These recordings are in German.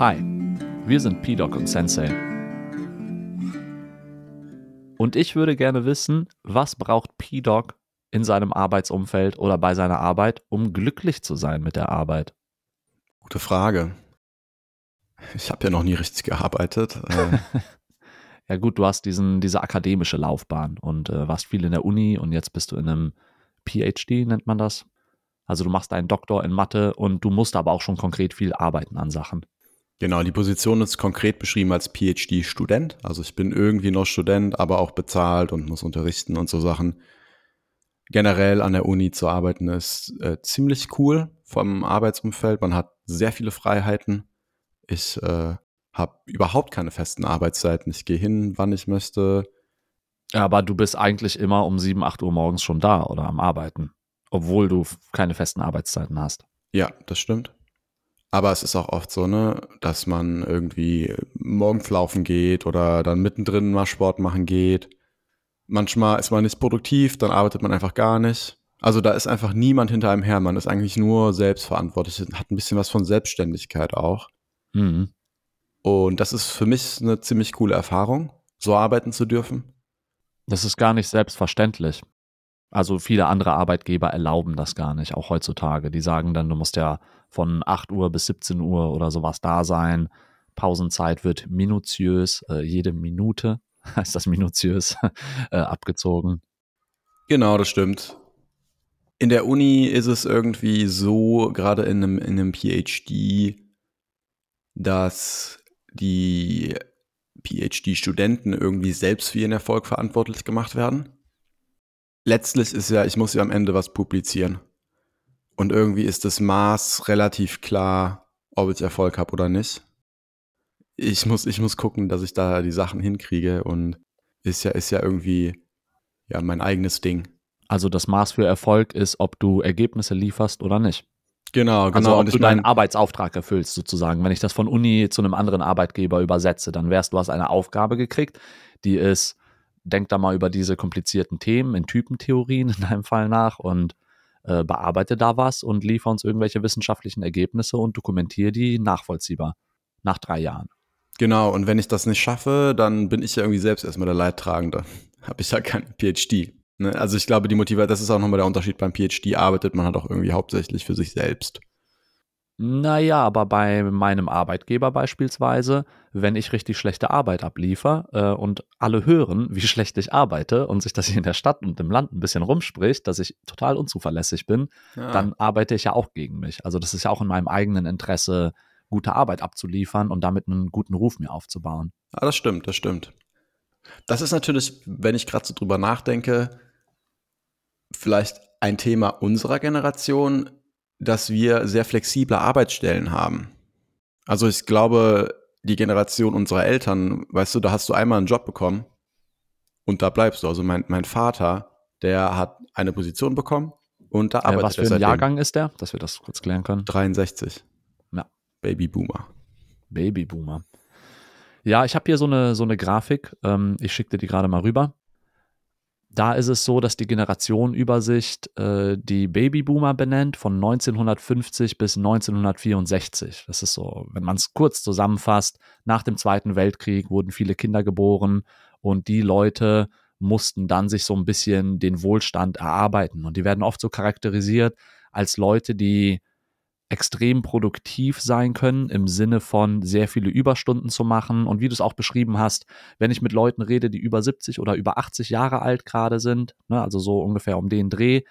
Hi, wir sind P-Doc und Sensei. Und ich würde gerne wissen, was braucht P-Doc in seinem Arbeitsumfeld oder bei seiner Arbeit, um glücklich zu sein mit der Arbeit? Gute Frage. Ich habe ja noch nie richtig gearbeitet. Äh, ja gut, du hast diesen, diese akademische Laufbahn und äh, warst viel in der Uni und jetzt bist du in einem PhD, nennt man das. Also du machst einen Doktor in Mathe und du musst aber auch schon konkret viel arbeiten an Sachen. Genau, die Position ist konkret beschrieben als PhD-Student. Also ich bin irgendwie noch Student, aber auch bezahlt und muss unterrichten und so Sachen. Generell an der Uni zu arbeiten ist äh, ziemlich cool vom Arbeitsumfeld. Man hat sehr viele Freiheiten. Ich äh, habe überhaupt keine festen Arbeitszeiten. Ich gehe hin, wann ich möchte. Aber du bist eigentlich immer um 7, 8 Uhr morgens schon da oder am Arbeiten, obwohl du keine festen Arbeitszeiten hast. Ja, das stimmt. Aber es ist auch oft so, ne, dass man irgendwie morgens laufen geht oder dann mittendrin mal Sport machen geht. Manchmal ist man nicht produktiv, dann arbeitet man einfach gar nicht. Also da ist einfach niemand hinter einem her. Man ist eigentlich nur selbstverantwortlich, hat ein bisschen was von Selbstständigkeit auch. Mhm. Und das ist für mich eine ziemlich coole Erfahrung, so arbeiten zu dürfen. Das ist gar nicht selbstverständlich. Also viele andere Arbeitgeber erlauben das gar nicht, auch heutzutage. Die sagen dann, du musst ja von 8 Uhr bis 17 Uhr oder sowas da sein. Pausenzeit wird minutiös, äh, jede Minute heißt das minutiös äh, abgezogen. Genau, das stimmt. In der Uni ist es irgendwie so, gerade in einem, in einem PhD, dass die PhD-Studenten irgendwie selbst für ihren Erfolg verantwortlich gemacht werden. Letztlich ist ja, ich muss ja am Ende was publizieren. Und irgendwie ist das Maß relativ klar, ob ich Erfolg habe oder nicht. Ich muss, ich muss gucken, dass ich da die Sachen hinkriege und ist ja, ist ja irgendwie ja mein eigenes Ding. Also das Maß für Erfolg ist, ob du Ergebnisse lieferst oder nicht. Genau, genau. Also ob du deinen Arbeitsauftrag erfüllst, sozusagen. Wenn ich das von Uni zu einem anderen Arbeitgeber übersetze, dann wärst du hast eine Aufgabe gekriegt, die ist, denk da mal über diese komplizierten Themen in Typentheorien in deinem Fall nach und äh, bearbeite da was und liefere uns irgendwelche wissenschaftlichen Ergebnisse und dokumentiere die nachvollziehbar nach drei Jahren. Genau, und wenn ich das nicht schaffe, dann bin ich ja irgendwie selbst erstmal der Leidtragende. Habe ich ja kein PhD. Ne? Also ich glaube, die Motivation, das ist auch nochmal der Unterschied beim PhD, arbeitet man halt auch irgendwie hauptsächlich für sich selbst. Naja, aber bei meinem Arbeitgeber beispielsweise, wenn ich richtig schlechte Arbeit abliefer äh, und alle hören, wie schlecht ich arbeite und sich das hier in der Stadt und im Land ein bisschen rumspricht, dass ich total unzuverlässig bin, ja. dann arbeite ich ja auch gegen mich. Also das ist ja auch in meinem eigenen Interesse, gute Arbeit abzuliefern und damit einen guten Ruf mir aufzubauen. Ja, das stimmt, das stimmt. Das ist natürlich, wenn ich gerade so drüber nachdenke, vielleicht ein Thema unserer Generation, dass wir sehr flexible Arbeitsstellen haben. Also ich glaube, die Generation unserer Eltern, weißt du, da hast du einmal einen Job bekommen und da bleibst du. Also mein, mein Vater, der hat eine Position bekommen und da arbeitet äh, was für ein Jahrgang ist der, dass wir das kurz klären können? 63. Ja. Babyboomer. Babyboomer. Ja, ich habe hier so eine, so eine Grafik. Ähm, ich schicke dir die gerade mal rüber da ist es so, dass die Generationenübersicht äh, die Babyboomer benennt von 1950 bis 1964. Das ist so, wenn man es kurz zusammenfasst, nach dem Zweiten Weltkrieg wurden viele Kinder geboren und die Leute mussten dann sich so ein bisschen den Wohlstand erarbeiten. Und die werden oft so charakterisiert als Leute, die extrem produktiv sein können im Sinne von sehr viele Überstunden zu machen. Und wie du es auch beschrieben hast, wenn ich mit Leuten rede, die über 70 oder über 80 Jahre alt gerade sind, ne, also so ungefähr um den Dreh,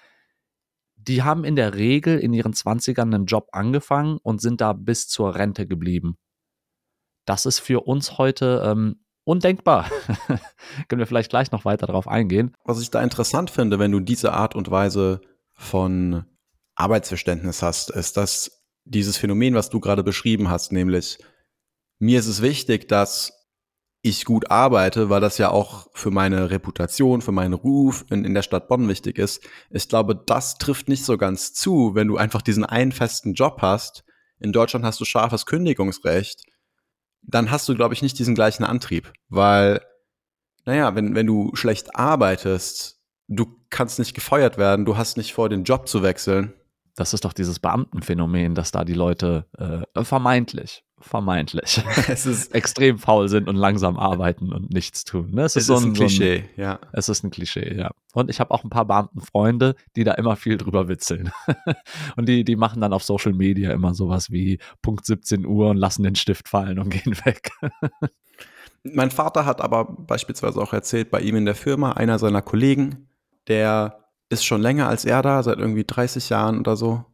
die haben in der Regel in ihren 20ern einen Job angefangen und sind da bis zur Rente geblieben. Das ist für uns heute ähm, undenkbar. Können wir vielleicht gleich noch weiter darauf eingehen. Was ich da interessant finde, wenn du diese Art und Weise von Arbeitsverständnis hast, ist das dieses Phänomen, was du gerade beschrieben hast, nämlich mir ist es wichtig, dass ich gut arbeite, weil das ja auch für meine Reputation, für meinen Ruf in, in der Stadt Bonn wichtig ist. Ich glaube, das trifft nicht so ganz zu, wenn du einfach diesen einen festen Job hast. In Deutschland hast du scharfes Kündigungsrecht. Dann hast du, glaube ich, nicht diesen gleichen Antrieb, weil, naja, wenn, wenn du schlecht arbeitest, du kannst nicht gefeuert werden, du hast nicht vor, den Job zu wechseln, das ist doch dieses Beamtenphänomen, dass da die Leute äh, vermeintlich, vermeintlich Es ist, extrem faul sind und langsam arbeiten und nichts tun. Ne? Es es ist, so ein, ein So ein, Klischee, ja. es ist ein Klischee, ja. Und ich habe auch ein paar Beamtenfreunde, die da immer viel drüber witzeln. und die, die machen dann auf Social Media immer sowas wie Punkt 17 Uhr und lassen den Stift fallen und gehen weg. Mein Vater hat aber beispielsweise auch erzählt, bei ihm in der Firma, einer seiner Kollegen, der ist schon länger als er da, seit irgendwie 30 Jahren oder so.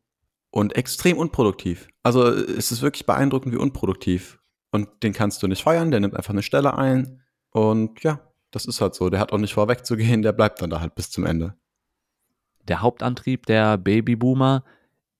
Und extrem unproduktiv. Also es ist wirklich beeindruckend, wie unproduktiv. Und den kannst du nicht feuern, der nimmt einfach eine Stelle ein. Und ja, das ist halt so. Der hat auch nicht vorwegzugehen, der bleibt dann da halt bis zum Ende. Der Hauptantrieb der Babyboomer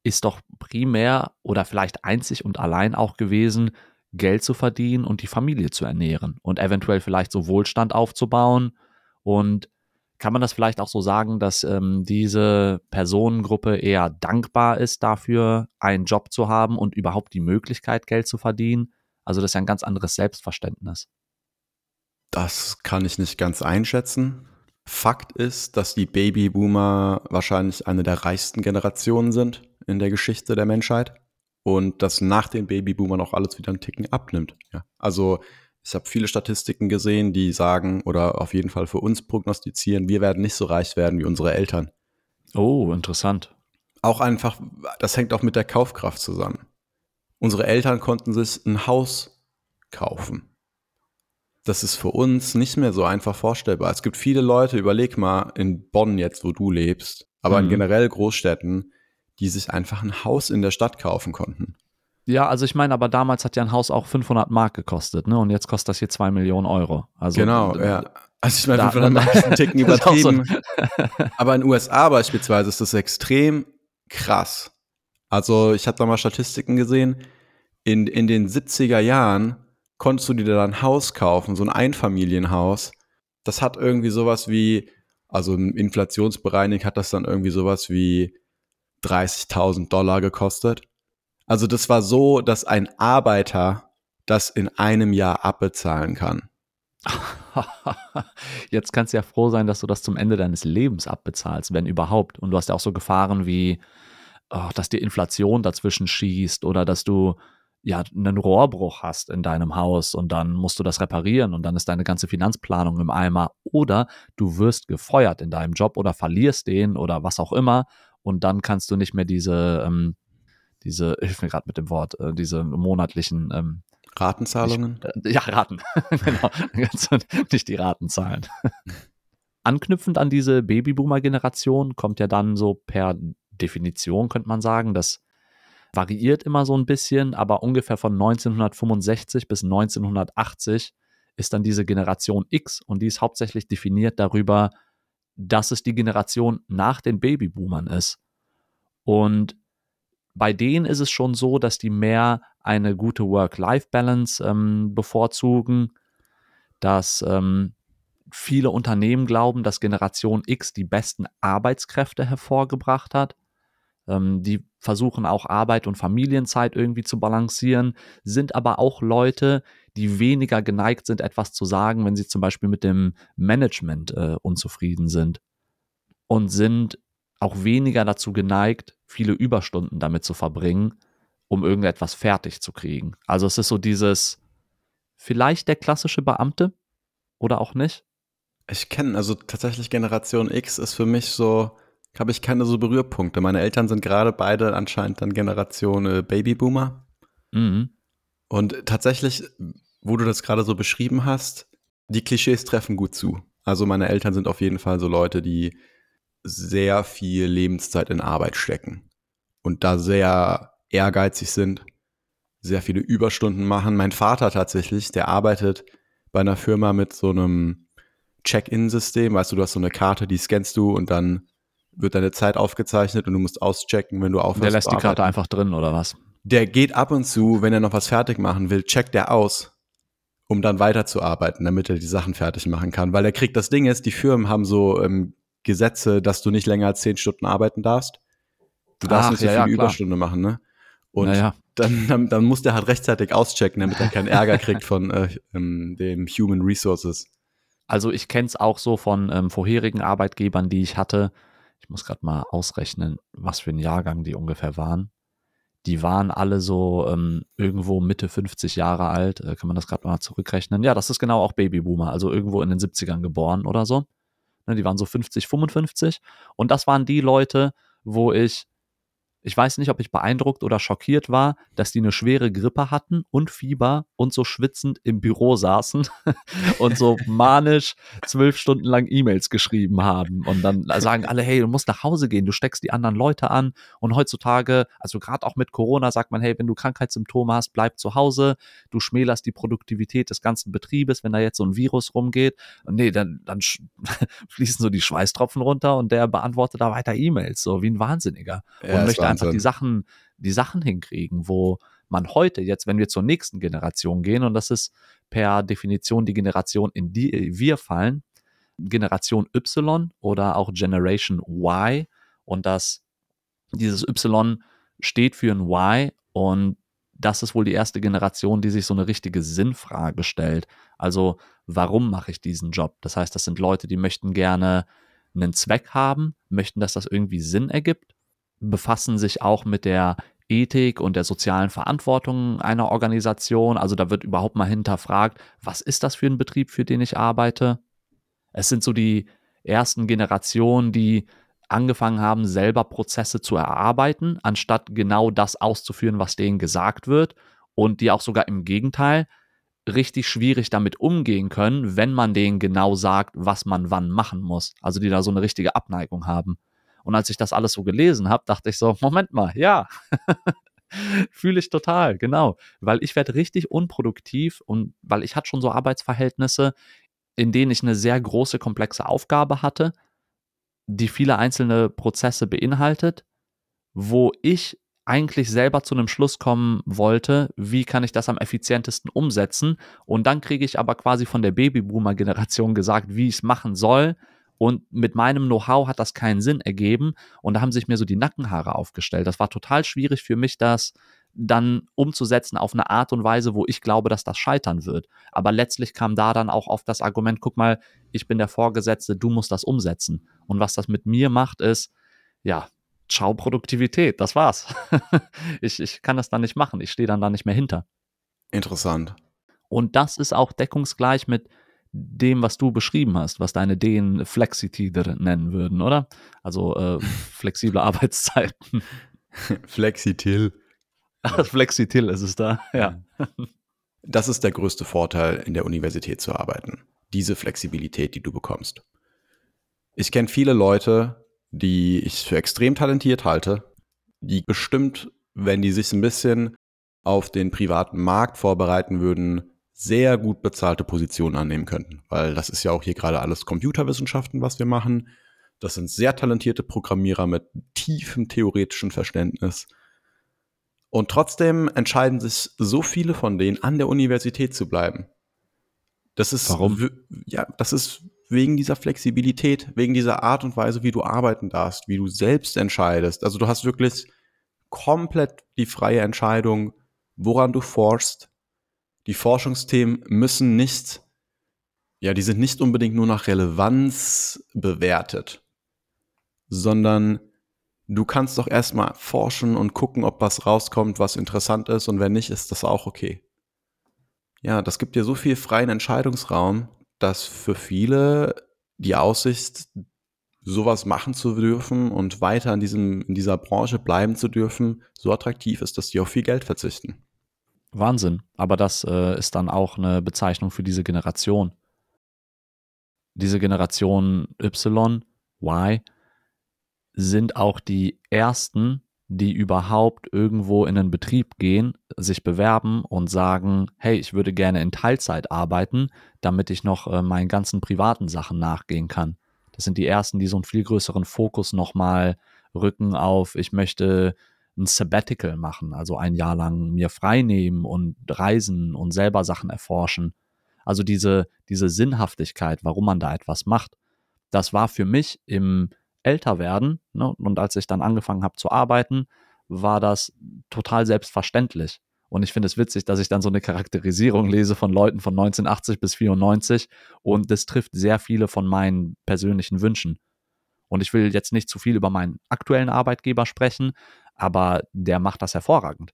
ist doch primär oder vielleicht einzig und allein auch gewesen, Geld zu verdienen und die Familie zu ernähren und eventuell vielleicht so Wohlstand aufzubauen. Und kann man das vielleicht auch so sagen, dass ähm, diese Personengruppe eher dankbar ist dafür, einen Job zu haben und überhaupt die Möglichkeit, Geld zu verdienen? Also das ist ja ein ganz anderes Selbstverständnis. Das kann ich nicht ganz einschätzen. Fakt ist, dass die Babyboomer wahrscheinlich eine der reichsten Generationen sind in der Geschichte der Menschheit und dass nach den Babyboomern auch alles wieder einen Ticken abnimmt. Ja. Also ich habe viele Statistiken gesehen, die sagen oder auf jeden Fall für uns prognostizieren, wir werden nicht so reich werden wie unsere Eltern. Oh, interessant. Auch einfach, das hängt auch mit der Kaufkraft zusammen. Unsere Eltern konnten sich ein Haus kaufen. Das ist für uns nicht mehr so einfach vorstellbar. Es gibt viele Leute, überleg mal, in Bonn jetzt, wo du lebst, aber in Mhm. generell Großstädten, die sich einfach ein Haus in der Stadt kaufen konnten. Ja, also ich meine, aber damals hat ja ein Haus auch 500 Mark gekostet, ne? Und jetzt kostet das hier 2 Millionen Euro. Also, genau, ja. Also ich meine, da- 500 Mark ist ein Ticken auch so übertrieben. aber in den USA beispielsweise ist das extrem krass. Also ich habe da mal Statistiken gesehen. In, in den 70er Jahren konntest du dir da ein Haus kaufen, so ein Einfamilienhaus. Das hat irgendwie sowas wie, also inflationsbereinigt hat das dann irgendwie sowas wie 30.000 Dollar gekostet. Also das war so, dass ein Arbeiter das in einem Jahr abbezahlen kann. Jetzt kannst du ja froh sein, dass du das zum Ende deines Lebens abbezahlst, wenn überhaupt. Und du hast ja auch so Gefahren wie, oh, dass dir Inflation dazwischen schießt oder dass du ja einen Rohrbruch hast in deinem Haus und dann musst du das reparieren und dann ist deine ganze Finanzplanung im Eimer. Oder du wirst gefeuert in deinem Job oder verlierst den oder was auch immer und dann kannst du nicht mehr diese, ähm, diese, hilf mir gerade mit dem Wort, äh, diese monatlichen ähm, Ratenzahlungen? äh, Ja, Raten. genau. Nicht die Raten zahlen. Anknüpfend an diese Babyboomer-Generation kommt ja dann so per Definition, könnte man sagen, das variiert immer so ein bisschen, aber ungefähr von 1965 bis 1980 ist dann diese Generation X und die ist hauptsächlich definiert darüber, dass es die Generation nach den Babyboomern ist. Und bei denen ist es schon so, dass die mehr eine gute Work-Life-Balance ähm, bevorzugen, dass ähm, viele Unternehmen glauben, dass Generation X die besten Arbeitskräfte hervorgebracht hat. Ähm, die versuchen auch Arbeit und Familienzeit irgendwie zu balancieren, sind aber auch Leute, die weniger geneigt sind, etwas zu sagen, wenn sie zum Beispiel mit dem Management äh, unzufrieden sind und sind auch weniger dazu geneigt, viele Überstunden damit zu verbringen, um irgendetwas fertig zu kriegen. Also es ist so dieses, vielleicht der klassische Beamte oder auch nicht. Ich kenne, also tatsächlich Generation X ist für mich so, habe ich keine so Berührpunkte. Meine Eltern sind gerade beide anscheinend dann Generation äh, Babyboomer. Mhm. Und tatsächlich, wo du das gerade so beschrieben hast, die Klischees treffen gut zu. Also meine Eltern sind auf jeden Fall so Leute, die sehr viel Lebenszeit in Arbeit stecken und da sehr ehrgeizig sind, sehr viele Überstunden machen. Mein Vater tatsächlich, der arbeitet bei einer Firma mit so einem Check-in-System. Weißt du, du hast so eine Karte, die scannst du und dann wird deine Zeit aufgezeichnet und du musst auschecken, wenn du aufhörst. Der lässt die Karte einfach drin oder was? Der geht ab und zu, wenn er noch was fertig machen will, checkt er aus, um dann weiterzuarbeiten, damit er die Sachen fertig machen kann. Weil er kriegt, das Ding ist, die Firmen haben so ähm, Gesetze, dass du nicht länger als zehn Stunden arbeiten darfst. Du darfst Ach, nicht so ja, viele ja, klar. Überstunden machen, ne? Und Naja. dann, dann, dann muss der halt rechtzeitig auschecken, damit er keinen Ärger kriegt von äh, ähm, dem Human Resources. Also ich kenne es auch so von ähm, vorherigen Arbeitgebern, die ich hatte. Ich muss gerade mal ausrechnen, was für ein Jahrgang die ungefähr waren. die waren alle so ähm, irgendwo Mitte 50 Jahre alt. Äh, kann man das gerade mal zurückrechnen? Ja, das ist genau auch Babyboomer, also irgendwo in den 70ern geboren oder so. Ne, die waren so 50, 55. Und das waren die Leute, wo ich ich weiß nicht, ob ich beeindruckt oder schockiert war, dass die eine schwere Grippe hatten und Fieber und so schwitzend im Büro saßen und so manisch zwölf Stunden lang E-Mails geschrieben haben. Und dann sagen alle, hey, du musst nach Hause gehen, du steckst die anderen Leute an. Und heutzutage, also gerade auch mit Corona, sagt man, hey, wenn du Krankheitssymptome hast, bleib zu Hause. Du schmälerst die Produktivität des ganzen Betriebes, wenn da jetzt so ein Virus rumgeht. Und nee, dann, dann fließen so die Schweißtropfen runter und der beantwortet da weiter E-Mails, so wie ein Wahnsinniger. Ja, und möchte einfach die Sachen, die Sachen hinkriegen, wo man heute jetzt, wenn wir zur nächsten Generation gehen, und das ist per Definition die Generation, in die wir fallen, Generation Y oder auch Generation Y und das dieses Y steht für ein Y und das ist wohl die erste Generation, die sich so eine richtige Sinnfrage stellt. Also, warum mache ich diesen Job? Das heißt, das sind Leute, die möchten gerne einen Zweck haben, möchten, dass das irgendwie Sinn ergibt befassen sich auch mit der Ethik und der sozialen Verantwortung einer Organisation. Also da wird überhaupt mal hinterfragt, was ist das für ein Betrieb, für den ich arbeite? Es sind so die ersten Generationen, die angefangen haben, selber Prozesse zu erarbeiten, anstatt genau das auszuführen, was denen gesagt wird und die auch sogar im Gegenteil richtig schwierig damit umgehen können, wenn man denen genau sagt, was man wann machen muss. Also die da so eine richtige Abneigung haben. Und als ich das alles so gelesen habe, dachte ich so, Moment mal, ja. Fühle ich total, genau. Weil ich werde richtig unproduktiv und weil ich hatte schon so Arbeitsverhältnisse, in denen ich eine sehr große, komplexe Aufgabe hatte, die viele einzelne Prozesse beinhaltet, wo ich eigentlich selber zu einem Schluss kommen wollte, wie kann ich das am effizientesten umsetzen. Und dann kriege ich aber quasi von der Babyboomer-Generation gesagt, wie ich es machen soll, und mit meinem Know-how hat das keinen Sinn ergeben. Und da haben sich mir so die Nackenhaare aufgestellt. Das war total schwierig für mich, das dann umzusetzen auf eine Art und Weise, wo ich glaube, dass das scheitern wird. Aber letztlich kam da dann auch oft das Argument, guck mal, ich bin der Vorgesetzte, du musst das umsetzen. Und was das mit mir macht, ist, ja, ciao Produktivität, das war's. ich, ich kann das dann nicht machen, ich stehe dann da nicht mehr hinter. Interessant. Und das ist auch deckungsgleich mit dem, was du beschrieben hast, was deine Deen Flexitider nennen würden, oder? Also äh, flexible Arbeitszeiten. Flexitil. Flexitil ist es da, ja. Das ist der größte Vorteil, in der Universität zu arbeiten. Diese Flexibilität, die du bekommst. Ich kenne viele Leute, die ich für extrem talentiert halte, die bestimmt, wenn die sich ein bisschen auf den privaten Markt vorbereiten würden, sehr gut bezahlte Positionen annehmen könnten, weil das ist ja auch hier gerade alles Computerwissenschaften, was wir machen. Das sind sehr talentierte Programmierer mit tiefem theoretischen Verständnis. Und trotzdem entscheiden sich so viele von denen, an der Universität zu bleiben. Das ist, Warum? Ja, das ist wegen dieser Flexibilität, wegen dieser Art und Weise, wie du arbeiten darfst, wie du selbst entscheidest. Also du hast wirklich komplett die freie Entscheidung, woran du forschst, die Forschungsthemen müssen nicht, ja, die sind nicht unbedingt nur nach Relevanz bewertet, sondern du kannst doch erstmal forschen und gucken, ob was rauskommt, was interessant ist und wenn nicht, ist das auch okay. Ja, das gibt dir so viel freien Entscheidungsraum, dass für viele die Aussicht, sowas machen zu dürfen und weiter in, diesem, in dieser Branche bleiben zu dürfen, so attraktiv ist, dass die auf viel Geld verzichten. Wahnsinn. Aber das äh, ist dann auch eine Bezeichnung für diese Generation. Diese Generation Y, Y, sind auch die ersten, die überhaupt irgendwo in einen Betrieb gehen, sich bewerben und sagen, hey, ich würde gerne in Teilzeit arbeiten, damit ich noch äh, meinen ganzen privaten Sachen nachgehen kann. Das sind die ersten, die so einen viel größeren Fokus nochmal rücken auf, ich möchte ein Sabbatical machen, also ein Jahr lang mir frei nehmen und reisen und selber Sachen erforschen. Also diese, diese Sinnhaftigkeit, warum man da etwas macht, das war für mich im Älterwerden ne, und als ich dann angefangen habe zu arbeiten, war das total selbstverständlich. Und ich finde es witzig, dass ich dann so eine Charakterisierung lese von Leuten von 1980 bis 94 und das trifft sehr viele von meinen persönlichen Wünschen. Und ich will jetzt nicht zu viel über meinen aktuellen Arbeitgeber sprechen, aber der macht das hervorragend.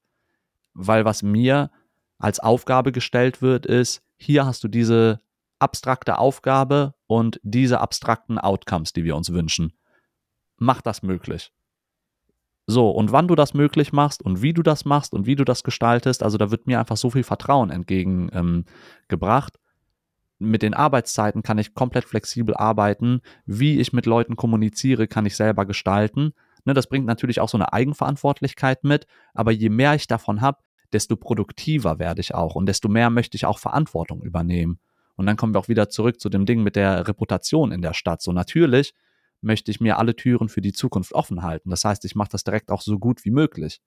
Weil was mir als Aufgabe gestellt wird, ist, hier hast du diese abstrakte Aufgabe und diese abstrakten Outcomes, die wir uns wünschen. Mach das möglich. So, und wann du das möglich machst und wie du das machst und wie du das gestaltest, also da wird mir einfach so viel Vertrauen entgegengebracht. Ähm, mit den Arbeitszeiten kann ich komplett flexibel arbeiten. Wie ich mit Leuten kommuniziere, kann ich selber gestalten. Ne, das bringt natürlich auch so eine Eigenverantwortlichkeit mit, aber je mehr ich davon habe, desto produktiver werde ich auch und desto mehr möchte ich auch Verantwortung übernehmen. Und dann kommen wir auch wieder zurück zu dem Ding mit der Reputation in der Stadt. So natürlich möchte ich mir alle Türen für die Zukunft offen halten. Das heißt, ich mache das direkt auch so gut wie möglich.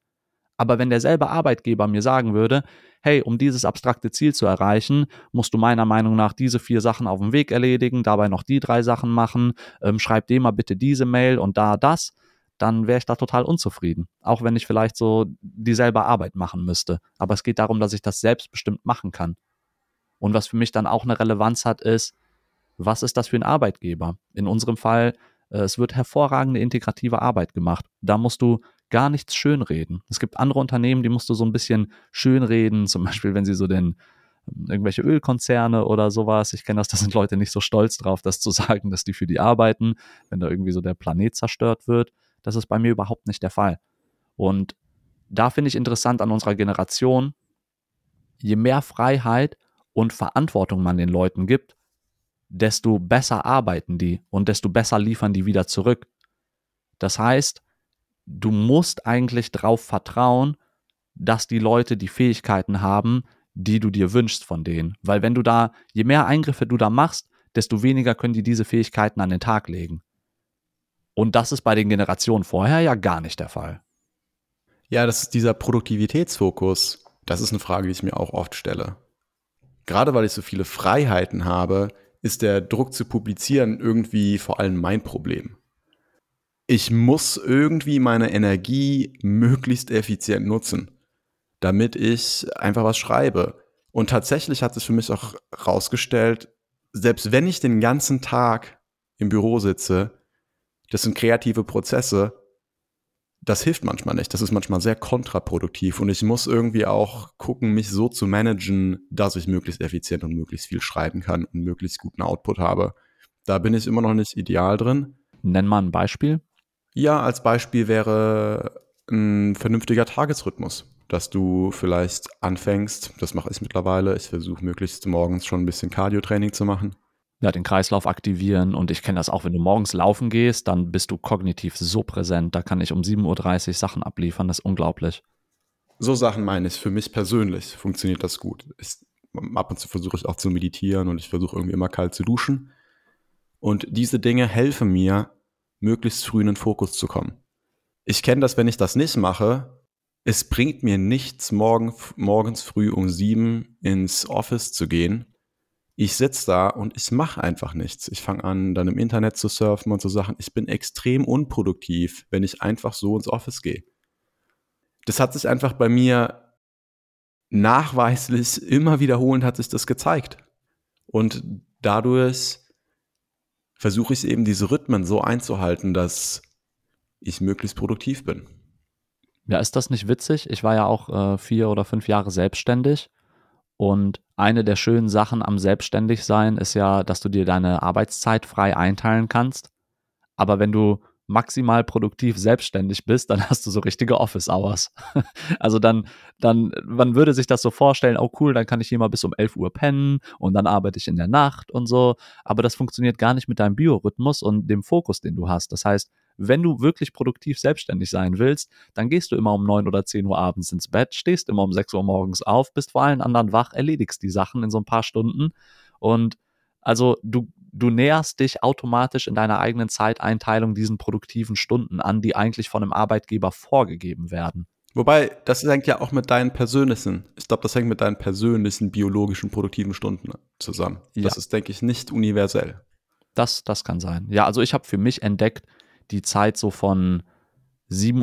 Aber wenn derselbe Arbeitgeber mir sagen würde, hey, um dieses abstrakte Ziel zu erreichen, musst du meiner Meinung nach diese vier Sachen auf dem Weg erledigen, dabei noch die drei Sachen machen, ähm, schreib dem mal bitte diese Mail und da das, dann wäre ich da total unzufrieden. Auch wenn ich vielleicht so dieselbe Arbeit machen müsste. Aber es geht darum, dass ich das selbstbestimmt machen kann. Und was für mich dann auch eine Relevanz hat, ist, was ist das für ein Arbeitgeber? In unserem Fall äh, es wird hervorragende integrative Arbeit gemacht. Da musst du gar nichts schönreden. Es gibt andere Unternehmen, die musst du so ein bisschen schönreden, zum Beispiel, wenn sie so den ähm, irgendwelche Ölkonzerne oder sowas. Ich kenne das, da sind Leute nicht so stolz drauf, das zu sagen, dass die für die arbeiten, wenn da irgendwie so der Planet zerstört wird. Das ist bei mir überhaupt nicht der Fall. Und da finde ich interessant an unserer Generation, je mehr Freiheit und Verantwortung man den Leuten gibt, desto besser arbeiten die und desto besser liefern die wieder zurück. Das heißt, du musst eigentlich darauf vertrauen, dass die Leute die Fähigkeiten haben, die du dir wünschst von denen. Weil wenn du da, je mehr Eingriffe du da machst, desto weniger können die diese Fähigkeiten an den Tag legen. Und das ist bei den Generationen vorher ja gar nicht der Fall. Ja, das ist dieser Produktivitätsfokus. Das ist eine Frage, die ich mir auch oft stelle. Gerade weil ich so viele Freiheiten habe, ist der Druck zu publizieren irgendwie vor allem mein Problem. Ich muss irgendwie meine Energie möglichst effizient nutzen, damit ich einfach was schreibe. Und tatsächlich hat sich für mich auch herausgestellt, selbst wenn ich den ganzen Tag im Büro sitze, das sind kreative Prozesse, das hilft manchmal nicht. Das ist manchmal sehr kontraproduktiv und ich muss irgendwie auch gucken, mich so zu managen, dass ich möglichst effizient und möglichst viel schreiben kann und möglichst guten Output habe. Da bin ich immer noch nicht ideal drin. Nenn mal ein Beispiel. Ja, als Beispiel wäre ein vernünftiger Tagesrhythmus, dass du vielleicht anfängst, das mache ich mittlerweile, ich versuche möglichst morgens schon ein bisschen Cardio-Training zu machen ja, den Kreislauf aktivieren. Und ich kenne das auch, wenn du morgens laufen gehst, dann bist du kognitiv so präsent. Da kann ich um 7.30 Uhr Sachen abliefern. Das ist unglaublich. So Sachen meine ich. Für mich persönlich funktioniert das gut. Ich, ab und zu versuche ich auch zu meditieren und ich versuche irgendwie immer kalt zu duschen. Und diese Dinge helfen mir, möglichst früh in den Fokus zu kommen. Ich kenne das, wenn ich das nicht mache. Es bringt mir nichts, morgen, morgens früh um sieben ins Office zu gehen ich sitze da und ich mache einfach nichts. Ich fange an, dann im Internet zu surfen und so Sachen. Ich bin extrem unproduktiv, wenn ich einfach so ins Office gehe. Das hat sich einfach bei mir nachweislich immer wiederholend hat sich das gezeigt. Und dadurch versuche ich eben diese Rhythmen so einzuhalten, dass ich möglichst produktiv bin. Ja, ist das nicht witzig? Ich war ja auch äh, vier oder fünf Jahre selbstständig und eine der schönen Sachen am Selbstständigsein ist ja, dass du dir deine Arbeitszeit frei einteilen kannst. Aber wenn du maximal produktiv selbstständig bist, dann hast du so richtige Office Hours. also dann, dann, man würde sich das so vorstellen, oh cool, dann kann ich hier mal bis um 11 Uhr pennen und dann arbeite ich in der Nacht und so. Aber das funktioniert gar nicht mit deinem Biorhythmus und dem Fokus, den du hast. Das heißt, wenn du wirklich produktiv selbstständig sein willst, dann gehst du immer um neun oder zehn Uhr abends ins Bett, stehst immer um sechs Uhr morgens auf, bist vor allen anderen wach, erledigst die Sachen in so ein paar Stunden und also du, du näherst dich automatisch in deiner eigenen Zeiteinteilung diesen produktiven Stunden an, die eigentlich von einem Arbeitgeber vorgegeben werden. Wobei, das hängt ja auch mit deinen persönlichen, ich glaube, das hängt mit deinen persönlichen biologischen produktiven Stunden zusammen. Ja. Das ist, denke ich, nicht universell. Das, das kann sein. Ja, also ich habe für mich entdeckt, die Zeit so von 7.30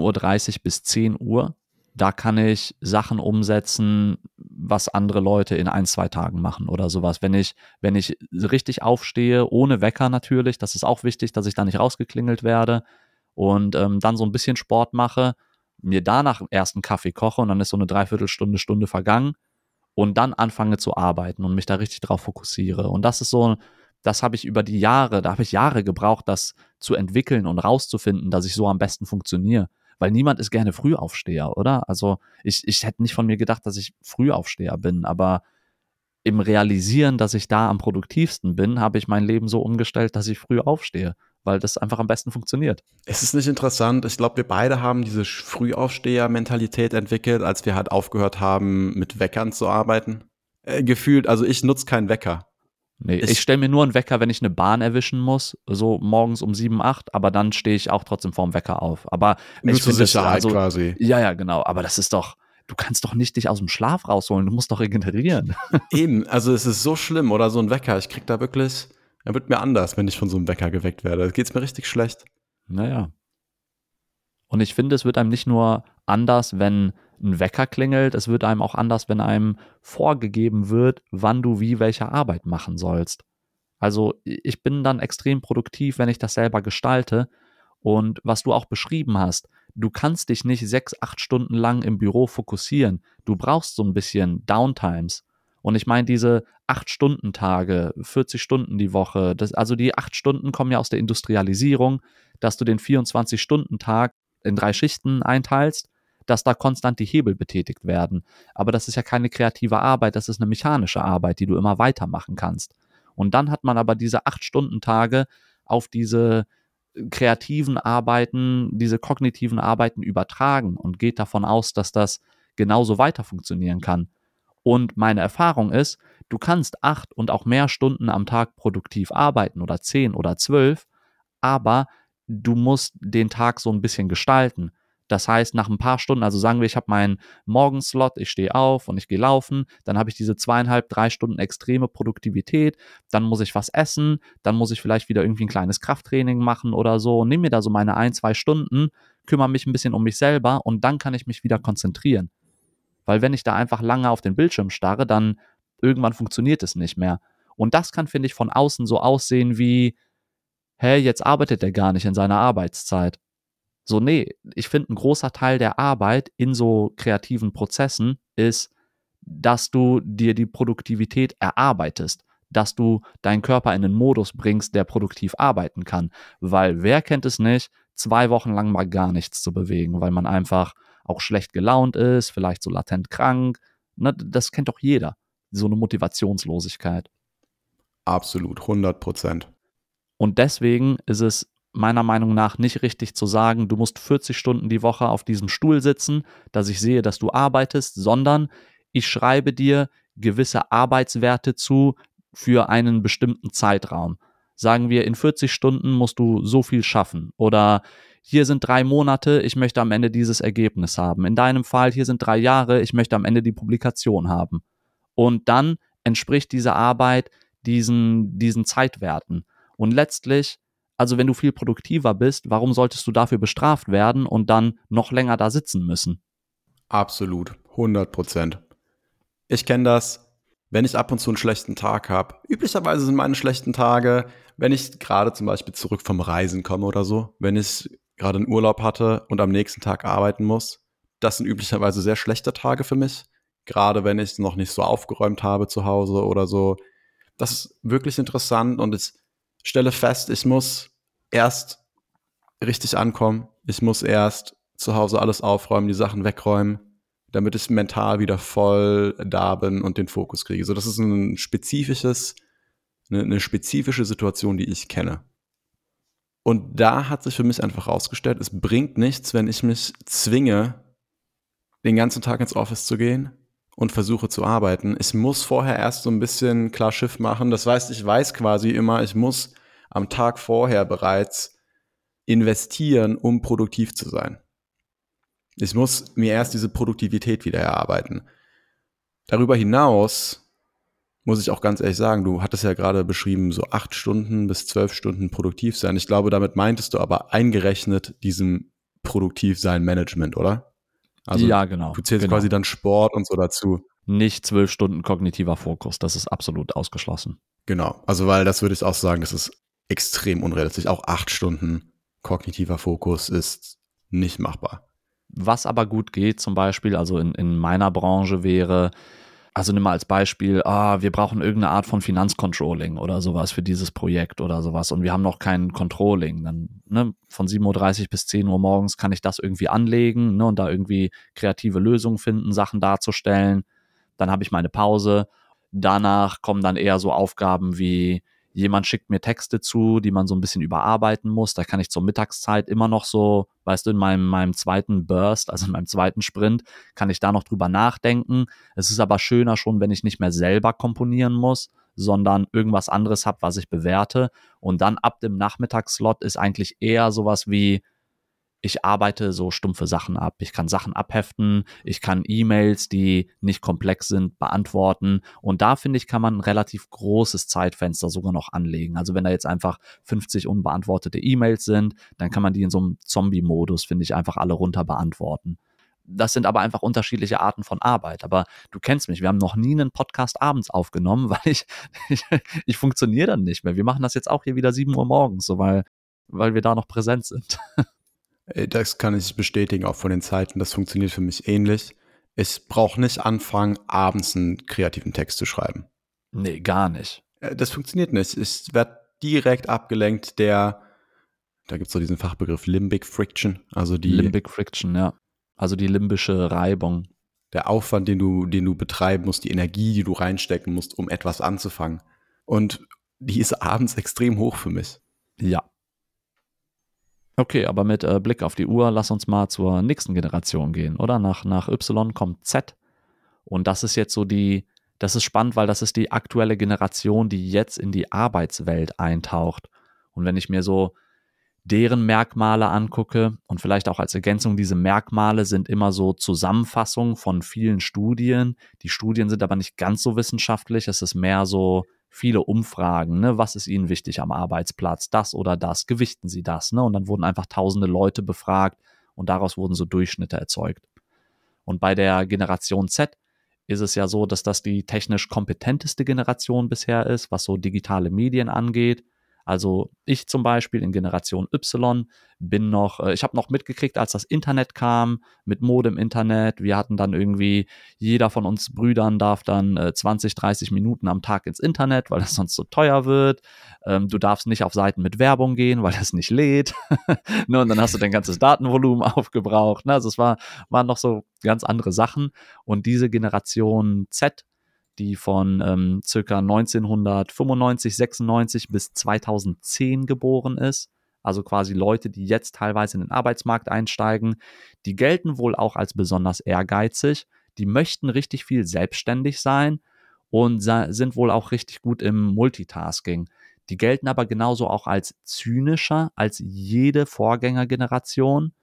Uhr bis 10 Uhr. Da kann ich Sachen umsetzen, was andere Leute in ein, zwei Tagen machen oder sowas. Wenn ich, wenn ich richtig aufstehe, ohne Wecker natürlich, das ist auch wichtig, dass ich da nicht rausgeklingelt werde und ähm, dann so ein bisschen Sport mache, mir danach erst einen Kaffee koche und dann ist so eine Dreiviertelstunde, Stunde vergangen und dann anfange zu arbeiten und mich da richtig drauf fokussiere. Und das ist so, das habe ich über die Jahre, da habe ich Jahre gebraucht, das zu entwickeln und rauszufinden, dass ich so am besten funktioniere. Weil niemand ist gerne Frühaufsteher, oder? Also ich, ich hätte nicht von mir gedacht, dass ich Frühaufsteher bin, aber im Realisieren, dass ich da am produktivsten bin, habe ich mein Leben so umgestellt, dass ich früh aufstehe, weil das einfach am besten funktioniert. Es ist nicht interessant. Ich glaube, wir beide haben diese Frühaufsteher-Mentalität entwickelt, als wir halt aufgehört haben, mit Weckern zu arbeiten. Äh, gefühlt, also ich nutze keinen Wecker. Nee, ich, ich stelle mir nur einen Wecker, wenn ich eine Bahn erwischen muss, so morgens um 7, 8, aber dann stehe ich auch trotzdem vorm Wecker auf. Aber nur zur Sicherheit also, quasi. Ja, ja, genau. Aber das ist doch, du kannst doch nicht dich aus dem Schlaf rausholen, du musst doch regenerieren. Eben, also es ist so schlimm, oder so ein Wecker, ich krieg da wirklich, er wird mir anders, wenn ich von so einem Wecker geweckt werde. Da geht's mir richtig schlecht. Naja. Und ich finde, es wird einem nicht nur anders, wenn ein Wecker klingelt, es wird einem auch anders, wenn einem vorgegeben wird, wann du wie welche Arbeit machen sollst. Also ich bin dann extrem produktiv, wenn ich das selber gestalte. Und was du auch beschrieben hast, du kannst dich nicht sechs, acht Stunden lang im Büro fokussieren. Du brauchst so ein bisschen Downtimes. Und ich meine, diese acht Stunden Tage, 40 Stunden die Woche, das, also die acht Stunden kommen ja aus der Industrialisierung, dass du den 24 Stunden Tag in drei Schichten einteilst dass da konstant die Hebel betätigt werden. Aber das ist ja keine kreative Arbeit, das ist eine mechanische Arbeit, die du immer weitermachen kannst. Und dann hat man aber diese acht Stunden Tage auf diese kreativen Arbeiten, diese kognitiven Arbeiten übertragen und geht davon aus, dass das genauso weiter funktionieren kann. Und meine Erfahrung ist, du kannst acht und auch mehr Stunden am Tag produktiv arbeiten oder zehn oder zwölf, aber du musst den Tag so ein bisschen gestalten. Das heißt, nach ein paar Stunden, also sagen wir, ich habe meinen Morgenslot, ich stehe auf und ich gehe laufen, dann habe ich diese zweieinhalb, drei Stunden extreme Produktivität, dann muss ich was essen, dann muss ich vielleicht wieder irgendwie ein kleines Krafttraining machen oder so und nehme mir da so meine ein, zwei Stunden, kümmere mich ein bisschen um mich selber und dann kann ich mich wieder konzentrieren. Weil wenn ich da einfach lange auf den Bildschirm starre, dann irgendwann funktioniert es nicht mehr. Und das kann, finde ich, von außen so aussehen wie, hä, jetzt arbeitet er gar nicht in seiner Arbeitszeit. So, nee, ich finde, ein großer Teil der Arbeit in so kreativen Prozessen ist, dass du dir die Produktivität erarbeitest, dass du deinen Körper in einen Modus bringst, der produktiv arbeiten kann. Weil wer kennt es nicht, zwei Wochen lang mal gar nichts zu bewegen, weil man einfach auch schlecht gelaunt ist, vielleicht so latent krank. Ne, das kennt doch jeder, so eine Motivationslosigkeit. Absolut, 100 Prozent. Und deswegen ist es meiner Meinung nach nicht richtig zu sagen, du musst 40 Stunden die Woche auf diesem Stuhl sitzen, dass ich sehe, dass du arbeitest, sondern ich schreibe dir gewisse Arbeitswerte zu für einen bestimmten Zeitraum. Sagen wir, in 40 Stunden musst du so viel schaffen oder hier sind drei Monate, ich möchte am Ende dieses Ergebnis haben. In deinem Fall, hier sind drei Jahre, ich möchte am Ende die Publikation haben. Und dann entspricht diese Arbeit diesen, diesen Zeitwerten. Und letztlich also wenn du viel produktiver bist, warum solltest du dafür bestraft werden und dann noch länger da sitzen müssen? Absolut, 100 Prozent. Ich kenne das, wenn ich ab und zu einen schlechten Tag habe. Üblicherweise sind meine schlechten Tage, wenn ich gerade zum Beispiel zurück vom Reisen komme oder so, wenn ich gerade einen Urlaub hatte und am nächsten Tag arbeiten muss. Das sind üblicherweise sehr schlechte Tage für mich. Gerade wenn ich noch nicht so aufgeräumt habe zu Hause oder so. Das ist wirklich interessant und ich stelle fest, ich muss erst richtig ankommen. Ich muss erst zu Hause alles aufräumen, die Sachen wegräumen, damit ich mental wieder voll da bin und den Fokus kriege. So, das ist ein spezifisches, eine, eine spezifische Situation, die ich kenne. Und da hat sich für mich einfach herausgestellt, es bringt nichts, wenn ich mich zwinge, den ganzen Tag ins Office zu gehen und versuche zu arbeiten. Ich muss vorher erst so ein bisschen klar Schiff machen. Das heißt, ich weiß quasi immer, ich muss am Tag vorher bereits investieren, um produktiv zu sein. Ich muss mir erst diese Produktivität wieder erarbeiten. Darüber hinaus muss ich auch ganz ehrlich sagen, du hattest ja gerade beschrieben, so acht Stunden bis zwölf Stunden produktiv sein. Ich glaube, damit meintest du aber eingerechnet diesem Produktivsein-Management, oder? Also ja, genau. Du zählst genau. quasi dann Sport und so dazu. Nicht zwölf Stunden kognitiver Fokus, das ist absolut ausgeschlossen. Genau, also weil das würde ich auch sagen, das ist extrem unrealistisch. Auch acht Stunden kognitiver Fokus ist nicht machbar. Was aber gut geht, zum Beispiel, also in, in meiner Branche wäre, also nimm mal als Beispiel, ah, wir brauchen irgendeine Art von Finanzcontrolling oder sowas für dieses Projekt oder sowas und wir haben noch kein Controlling. Dann ne, von 7.30 Uhr bis 10 Uhr morgens kann ich das irgendwie anlegen ne, und da irgendwie kreative Lösungen finden, Sachen darzustellen. Dann habe ich meine Pause. Danach kommen dann eher so Aufgaben wie, jemand schickt mir Texte zu, die man so ein bisschen überarbeiten muss. Da kann ich zur Mittagszeit immer noch so, weißt du, in meinem, meinem zweiten Burst, also in meinem zweiten Sprint, kann ich da noch drüber nachdenken. Es ist aber schöner schon, wenn ich nicht mehr selber komponieren muss, sondern irgendwas anderes habe, was ich bewerte. Und dann ab dem Nachmittagsslot ist eigentlich eher sowas wie, ich arbeite so stumpfe Sachen ab. Ich kann Sachen abheften, ich kann E-Mails, die nicht komplex sind, beantworten. Und da finde ich, kann man ein relativ großes Zeitfenster sogar noch anlegen. Also wenn da jetzt einfach 50 unbeantwortete E-Mails sind, dann kann man die in so einem Zombie-Modus, finde ich, einfach alle runter beantworten. Das sind aber einfach unterschiedliche Arten von Arbeit. Aber du kennst mich, wir haben noch nie einen Podcast abends aufgenommen, weil ich, ich, ich funktioniere dann nicht mehr. Wir machen das jetzt auch hier wieder 7 Uhr morgens, so weil, weil wir da noch präsent sind. Äh, das kann ich bestätigen, auch von den Zeiten. Das funktioniert für mich ähnlich. Ich brauche nicht anfangen, abends einen kreativen Text zu schreiben. Nee, gar nicht. Äh, das funktioniert nicht. Ich werde direkt abgelenkt, der, da gibt es so diesen Fachbegriff Limbic Friction, also die. Limbic Friction, ja. Also die limbische Reibung. Der Aufwand, den du, den du betreiben musst, die Energie, die du reinstecken musst, um etwas anzufangen. Und die ist abends extrem hoch für mich. Ja, Okay, aber mit äh, Blick auf die Uhr, lass uns mal zur nächsten Generation gehen, oder? Nach, nach Y kommt Z. Und das ist jetzt so die, das ist spannend, weil das ist die aktuelle Generation, die jetzt in die Arbeitswelt eintaucht. Und wenn ich mir so deren Merkmale angucke und vielleicht auch als Ergänzung, diese Merkmale sind immer so Zusammenfassungen von vielen Studien. Die Studien sind aber nicht ganz so wissenschaftlich, es ist mehr so viele Umfragen, ne? was ist Ihnen wichtig am Arbeitsplatz, das oder das, gewichten Sie das, ne? Und dann wurden einfach tausende Leute befragt und daraus wurden so Durchschnitte erzeugt. Und bei der Generation Z ist es ja so, dass das die technisch kompetenteste Generation bisher ist, was so digitale Medien angeht. Also ich zum Beispiel in Generation Y bin noch, äh, ich habe noch mitgekriegt, als das Internet kam, mit Mode im Internet. Wir hatten dann irgendwie, jeder von uns Brüdern darf dann äh, 20, 30 Minuten am Tag ins Internet, weil das sonst so teuer wird. Ähm, du darfst nicht auf Seiten mit Werbung gehen, weil das nicht lädt. ne, und dann hast du dein ganzes Datenvolumen aufgebraucht. Ne? Also es war, waren noch so ganz andere Sachen. Und diese Generation Z die von ähm, circa 1995, 96 bis 2010 geboren ist. Also quasi Leute, die jetzt teilweise in den Arbeitsmarkt einsteigen, die gelten wohl auch als besonders ehrgeizig. Die möchten richtig viel selbstständig sein und sind wohl auch richtig gut im Multitasking. Die gelten aber genauso auch als zynischer als jede Vorgängergeneration.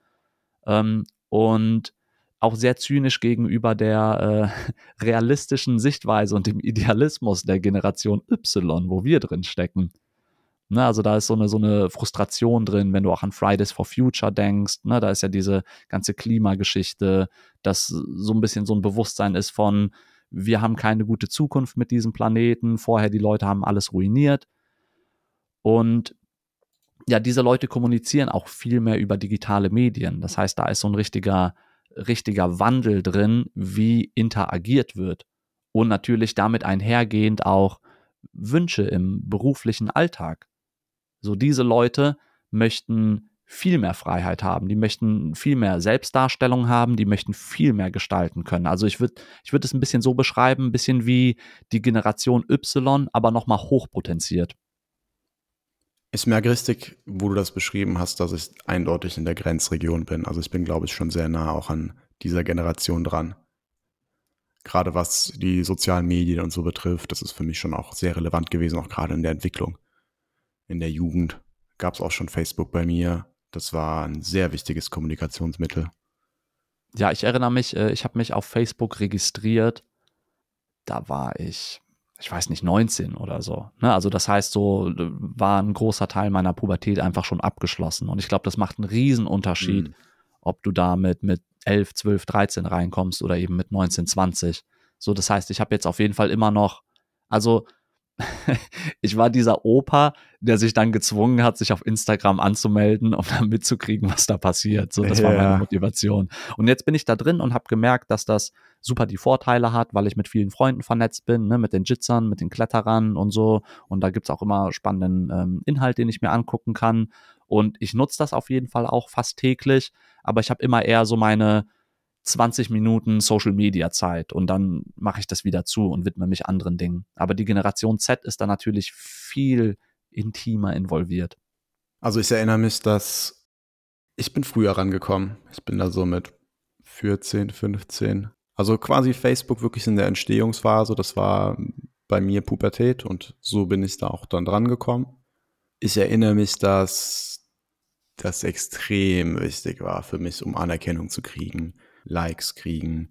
Ähm, und auch sehr zynisch gegenüber der äh, realistischen Sichtweise und dem Idealismus der Generation Y, wo wir drin stecken. Ne, also da ist so eine, so eine Frustration drin, wenn du auch an Fridays for Future denkst. Ne, da ist ja diese ganze Klimageschichte, dass so ein bisschen so ein Bewusstsein ist von, wir haben keine gute Zukunft mit diesem Planeten. Vorher die Leute haben alles ruiniert. Und ja, diese Leute kommunizieren auch viel mehr über digitale Medien. Das heißt, da ist so ein richtiger richtiger Wandel drin, wie interagiert wird. Und natürlich damit einhergehend auch Wünsche im beruflichen Alltag. So diese Leute möchten viel mehr Freiheit haben, die möchten viel mehr Selbstdarstellung haben, die möchten viel mehr gestalten können. Also ich würde ich würde es ein bisschen so beschreiben, ein bisschen wie die Generation Y, aber nochmal hochpotenziert. Richtig, wo du das beschrieben hast, dass ich eindeutig in der Grenzregion bin. Also ich bin, glaube ich, schon sehr nah auch an dieser Generation dran. Gerade was die sozialen Medien und so betrifft, das ist für mich schon auch sehr relevant gewesen, auch gerade in der Entwicklung. In der Jugend gab es auch schon Facebook bei mir. Das war ein sehr wichtiges Kommunikationsmittel. Ja, ich erinnere mich, äh, ich habe mich auf Facebook registriert. Da war ich ich weiß nicht, 19 oder so. Ne? Also das heißt, so war ein großer Teil meiner Pubertät einfach schon abgeschlossen. Und ich glaube, das macht einen Riesenunterschied, mhm. ob du da mit, mit 11, 12, 13 reinkommst oder eben mit 19, 20. So, das heißt, ich habe jetzt auf jeden Fall immer noch, also ich war dieser Opa, der sich dann gezwungen hat, sich auf Instagram anzumelden, um dann mitzukriegen, was da passiert. So, das ja. war meine Motivation. Und jetzt bin ich da drin und habe gemerkt, dass das super die Vorteile hat, weil ich mit vielen Freunden vernetzt bin, ne, mit den Jitzern, mit den Kletterern und so. Und da gibt's auch immer spannenden ähm, Inhalt, den ich mir angucken kann. Und ich nutze das auf jeden Fall auch fast täglich, aber ich habe immer eher so meine 20 Minuten Social Media Zeit und dann mache ich das wieder zu und widme mich anderen Dingen. Aber die Generation Z ist da natürlich viel intimer involviert. Also ich erinnere mich, dass ich bin früher rangekommen. Ich bin da so mit 14, 15. Also quasi Facebook wirklich in der Entstehungsphase. Das war bei mir Pubertät und so bin ich da auch dann dran gekommen. Ich erinnere mich, dass das extrem wichtig war für mich, um Anerkennung zu kriegen Likes kriegen.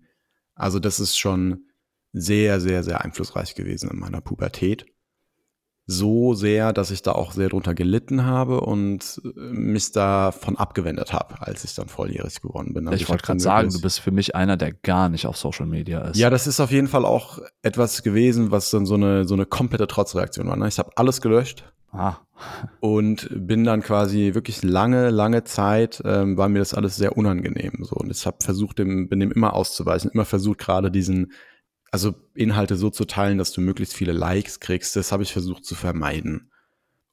Also das ist schon sehr, sehr, sehr einflussreich gewesen in meiner Pubertät. So sehr, dass ich da auch sehr drunter gelitten habe und äh, mich davon abgewendet habe, als ich dann volljährig geworden bin. Also ich, ich wollte gerade sagen, du bist für mich einer, der gar nicht auf Social Media ist. Ja, das ist auf jeden Fall auch etwas gewesen, was dann so eine, so eine komplette Trotzreaktion war. Ne? Ich habe alles gelöscht, Ah. Und bin dann quasi wirklich lange, lange Zeit, ähm, war mir das alles sehr unangenehm. So. Und ich habe versucht, dem, bin dem immer auszuweichen, immer versucht, gerade diesen, also Inhalte so zu teilen, dass du möglichst viele Likes kriegst. Das habe ich versucht zu vermeiden.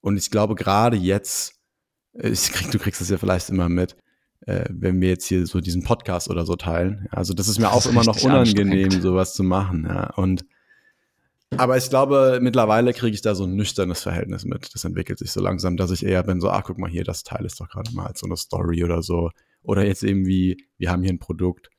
Und ich glaube, gerade jetzt, äh, ich krieg, du kriegst es ja vielleicht immer mit, äh, wenn wir jetzt hier so diesen Podcast oder so teilen. Also das ist mir das auch ist immer noch unangenehm, sowas zu machen. Ja. Und aber ich glaube, mittlerweile kriege ich da so ein nüchternes Verhältnis mit. Das entwickelt sich so langsam, dass ich eher bin so, ach, guck mal hier, das Teil ist doch gerade mal als so eine Story oder so. Oder jetzt eben wie, wir haben hier ein Produkt,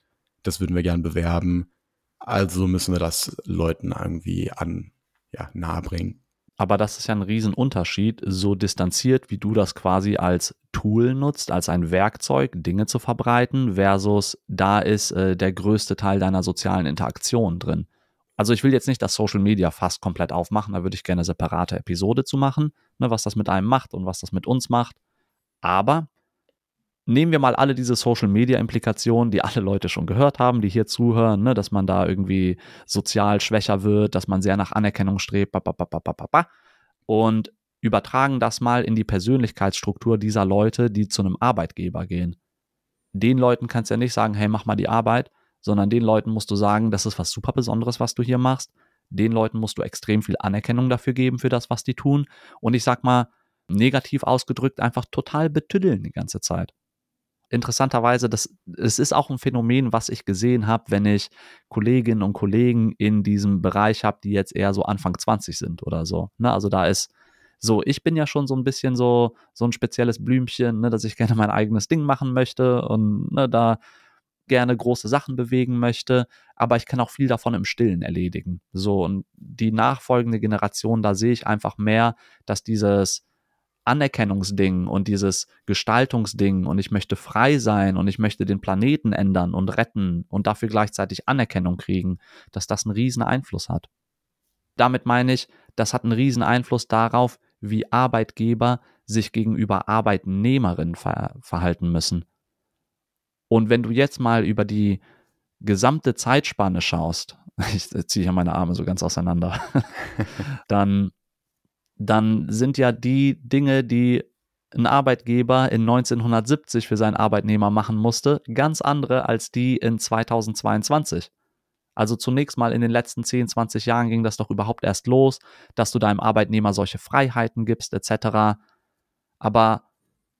das würden wir gern bewerben. Also müssen wir das Leuten irgendwie an, ja, nahebringen. Aber das ist ja ein Riesenunterschied, so distanziert, wie du das quasi als Tool nutzt, als ein Werkzeug, Dinge zu verbreiten, versus da ist äh, der größte Teil deiner sozialen Interaktion drin. Also ich will jetzt nicht das Social Media fast komplett aufmachen, da würde ich gerne eine separate Episode zu machen, ne, was das mit einem macht und was das mit uns macht. Aber nehmen wir mal alle diese Social Media Implikationen, die alle Leute schon gehört haben, die hier zuhören, ne, dass man da irgendwie sozial schwächer wird, dass man sehr nach Anerkennung strebt, und übertragen das mal in die Persönlichkeitsstruktur dieser Leute, die zu einem Arbeitgeber gehen. Den Leuten kannst du ja nicht sagen, hey, mach mal die Arbeit, sondern den Leuten musst du sagen, das ist was super Besonderes, was du hier machst. Den Leuten musst du extrem viel Anerkennung dafür geben, für das, was die tun. Und ich sag mal, negativ ausgedrückt, einfach total betüddeln die ganze Zeit. Interessanterweise, das, es ist auch ein Phänomen, was ich gesehen habe, wenn ich Kolleginnen und Kollegen in diesem Bereich habe, die jetzt eher so Anfang 20 sind oder so. Ne? Also da ist so, ich bin ja schon so ein bisschen so, so ein spezielles Blümchen, ne, dass ich gerne mein eigenes Ding machen möchte und ne, da gerne große Sachen bewegen möchte, aber ich kann auch viel davon im Stillen erledigen. So, und die nachfolgende Generation, da sehe ich einfach mehr, dass dieses Anerkennungsding und dieses Gestaltungsding und ich möchte frei sein und ich möchte den Planeten ändern und retten und dafür gleichzeitig Anerkennung kriegen, dass das einen riesen Einfluss hat. Damit meine ich, das hat einen riesen Einfluss darauf, wie Arbeitgeber sich gegenüber Arbeitnehmerinnen ver verhalten müssen. Und wenn du jetzt mal über die gesamte Zeitspanne schaust, ich ziehe ja meine Arme so ganz auseinander, dann, dann sind ja die Dinge, die ein Arbeitgeber in 1970 für seinen Arbeitnehmer machen musste, ganz andere als die in 2022. Also zunächst mal in den letzten 10, 20 Jahren ging das doch überhaupt erst los, dass du deinem Arbeitnehmer solche Freiheiten gibst, etc. Aber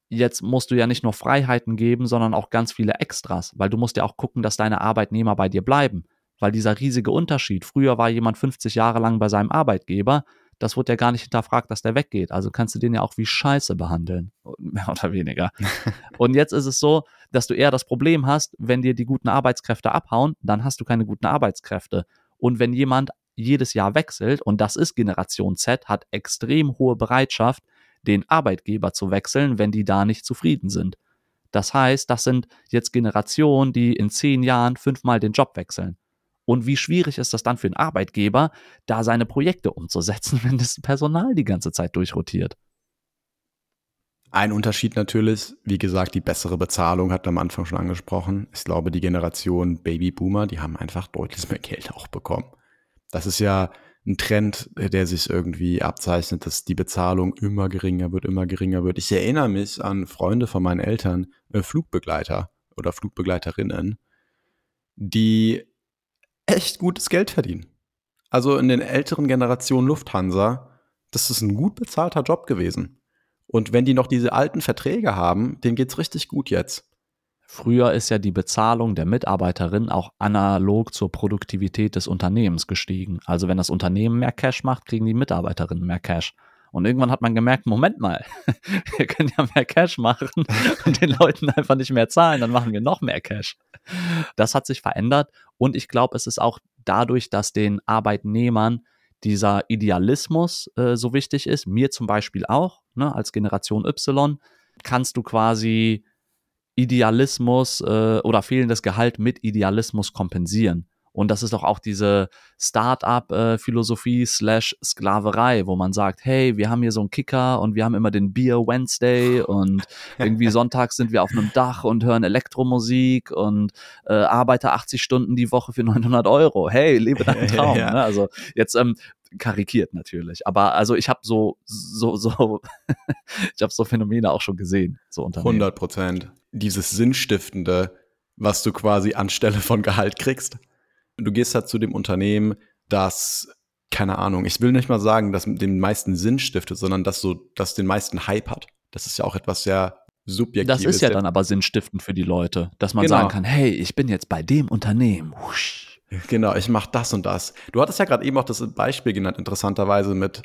jetzt musst du ja nicht nur Freiheiten geben, sondern auch ganz viele Extras, weil du musst ja auch gucken, dass deine Arbeitnehmer bei dir bleiben. Weil dieser riesige Unterschied, früher war jemand 50 Jahre lang bei seinem Arbeitgeber, das wird ja gar nicht hinterfragt, dass der weggeht. Also kannst du den ja auch wie Scheiße behandeln, mehr oder weniger. Und jetzt ist es so, dass du eher das Problem hast, wenn dir die guten Arbeitskräfte abhauen, dann hast du keine guten Arbeitskräfte. Und wenn jemand jedes Jahr wechselt, und das ist Generation Z, hat extrem hohe Bereitschaft, den Arbeitgeber zu wechseln, wenn die da nicht zufrieden sind. Das heißt, das sind jetzt Generationen, die in zehn Jahren fünfmal den Job wechseln. Und wie schwierig ist das dann für einen Arbeitgeber, da seine Projekte umzusetzen, wenn das Personal die ganze Zeit durchrotiert? Ein Unterschied natürlich, wie gesagt, die bessere Bezahlung hat am Anfang schon angesprochen. Ich glaube, die Generation Babyboomer, die haben einfach deutlich mehr Geld auch bekommen. Das ist ja ein Trend, der sich irgendwie abzeichnet, dass die Bezahlung immer geringer wird, immer geringer wird. Ich erinnere mich an Freunde von meinen Eltern, äh, Flugbegleiter oder Flugbegleiterinnen, die echt gutes Geld verdienen. Also in den älteren Generationen Lufthansa, das ist ein gut bezahlter Job gewesen. Und wenn die noch diese alten Verträge haben, denen geht's richtig gut jetzt. Früher ist ja die Bezahlung der Mitarbeiterin auch analog zur Produktivität des Unternehmens gestiegen. Also wenn das Unternehmen mehr Cash macht, kriegen die Mitarbeiterinnen mehr Cash. Und irgendwann hat man gemerkt, Moment mal, wir können ja mehr Cash machen und den Leuten einfach nicht mehr zahlen, dann machen wir noch mehr Cash. Das hat sich verändert und ich glaube, es ist auch dadurch, dass den Arbeitnehmern dieser Idealismus äh, so wichtig ist, mir zum Beispiel auch, ne, als Generation Y, kannst du quasi Idealismus äh, oder fehlendes Gehalt mit Idealismus kompensieren. Und das ist doch auch diese Start-up-Philosophie slash Sklaverei, wo man sagt, hey, wir haben hier so einen Kicker und wir haben immer den Beer Wednesday und irgendwie sonntags sind wir auf einem Dach und hören Elektromusik und äh, arbeite 80 Stunden die Woche für 900 Euro. Hey, lebe deinen Traum. ja. ne? Also jetzt ähm, karikiert natürlich. Aber also ich habe so, so, so, ich habe so Phänomene auch schon gesehen. So 100 Prozent. Dieses Sinnstiftende, was du quasi anstelle von Gehalt kriegst. Du gehst halt zu dem Unternehmen, das, keine Ahnung, ich will nicht mal sagen, dass den meisten Sinn stiftet, sondern dass so, dass den meisten Hype hat. Das ist ja auch etwas sehr subjektives. Das ist ja dann aber sinnstiftend für die Leute, dass man genau. sagen kann, hey, ich bin jetzt bei dem Unternehmen. Husch Genau, ich mache das und das. Du hattest ja gerade eben auch das Beispiel genannt, interessanterweise mit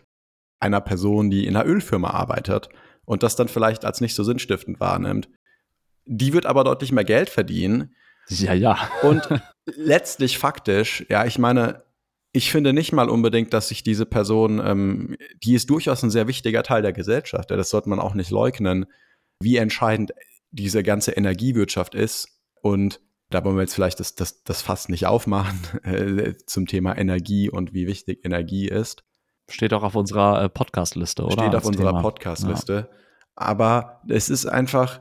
einer Person, die in einer Ölfirma arbeitet und das dann vielleicht als nicht so sinnstiftend wahrnimmt. Die wird aber deutlich mehr Geld verdienen. Ja, ja. Und letztlich faktisch, ja, ich meine, ich finde nicht mal unbedingt, dass sich diese Person, ähm, die ist durchaus ein sehr wichtiger Teil der Gesellschaft, ja, das sollte man auch nicht leugnen, wie entscheidend diese ganze Energiewirtschaft ist. Und da wollen wir jetzt vielleicht das, das, das Fass nicht aufmachen äh, zum Thema Energie und wie wichtig Energie ist. Steht auch auf unserer äh, Podcast-Liste, oder? Steht auf unserer Podcast-Liste. Ja. Aber es ist einfach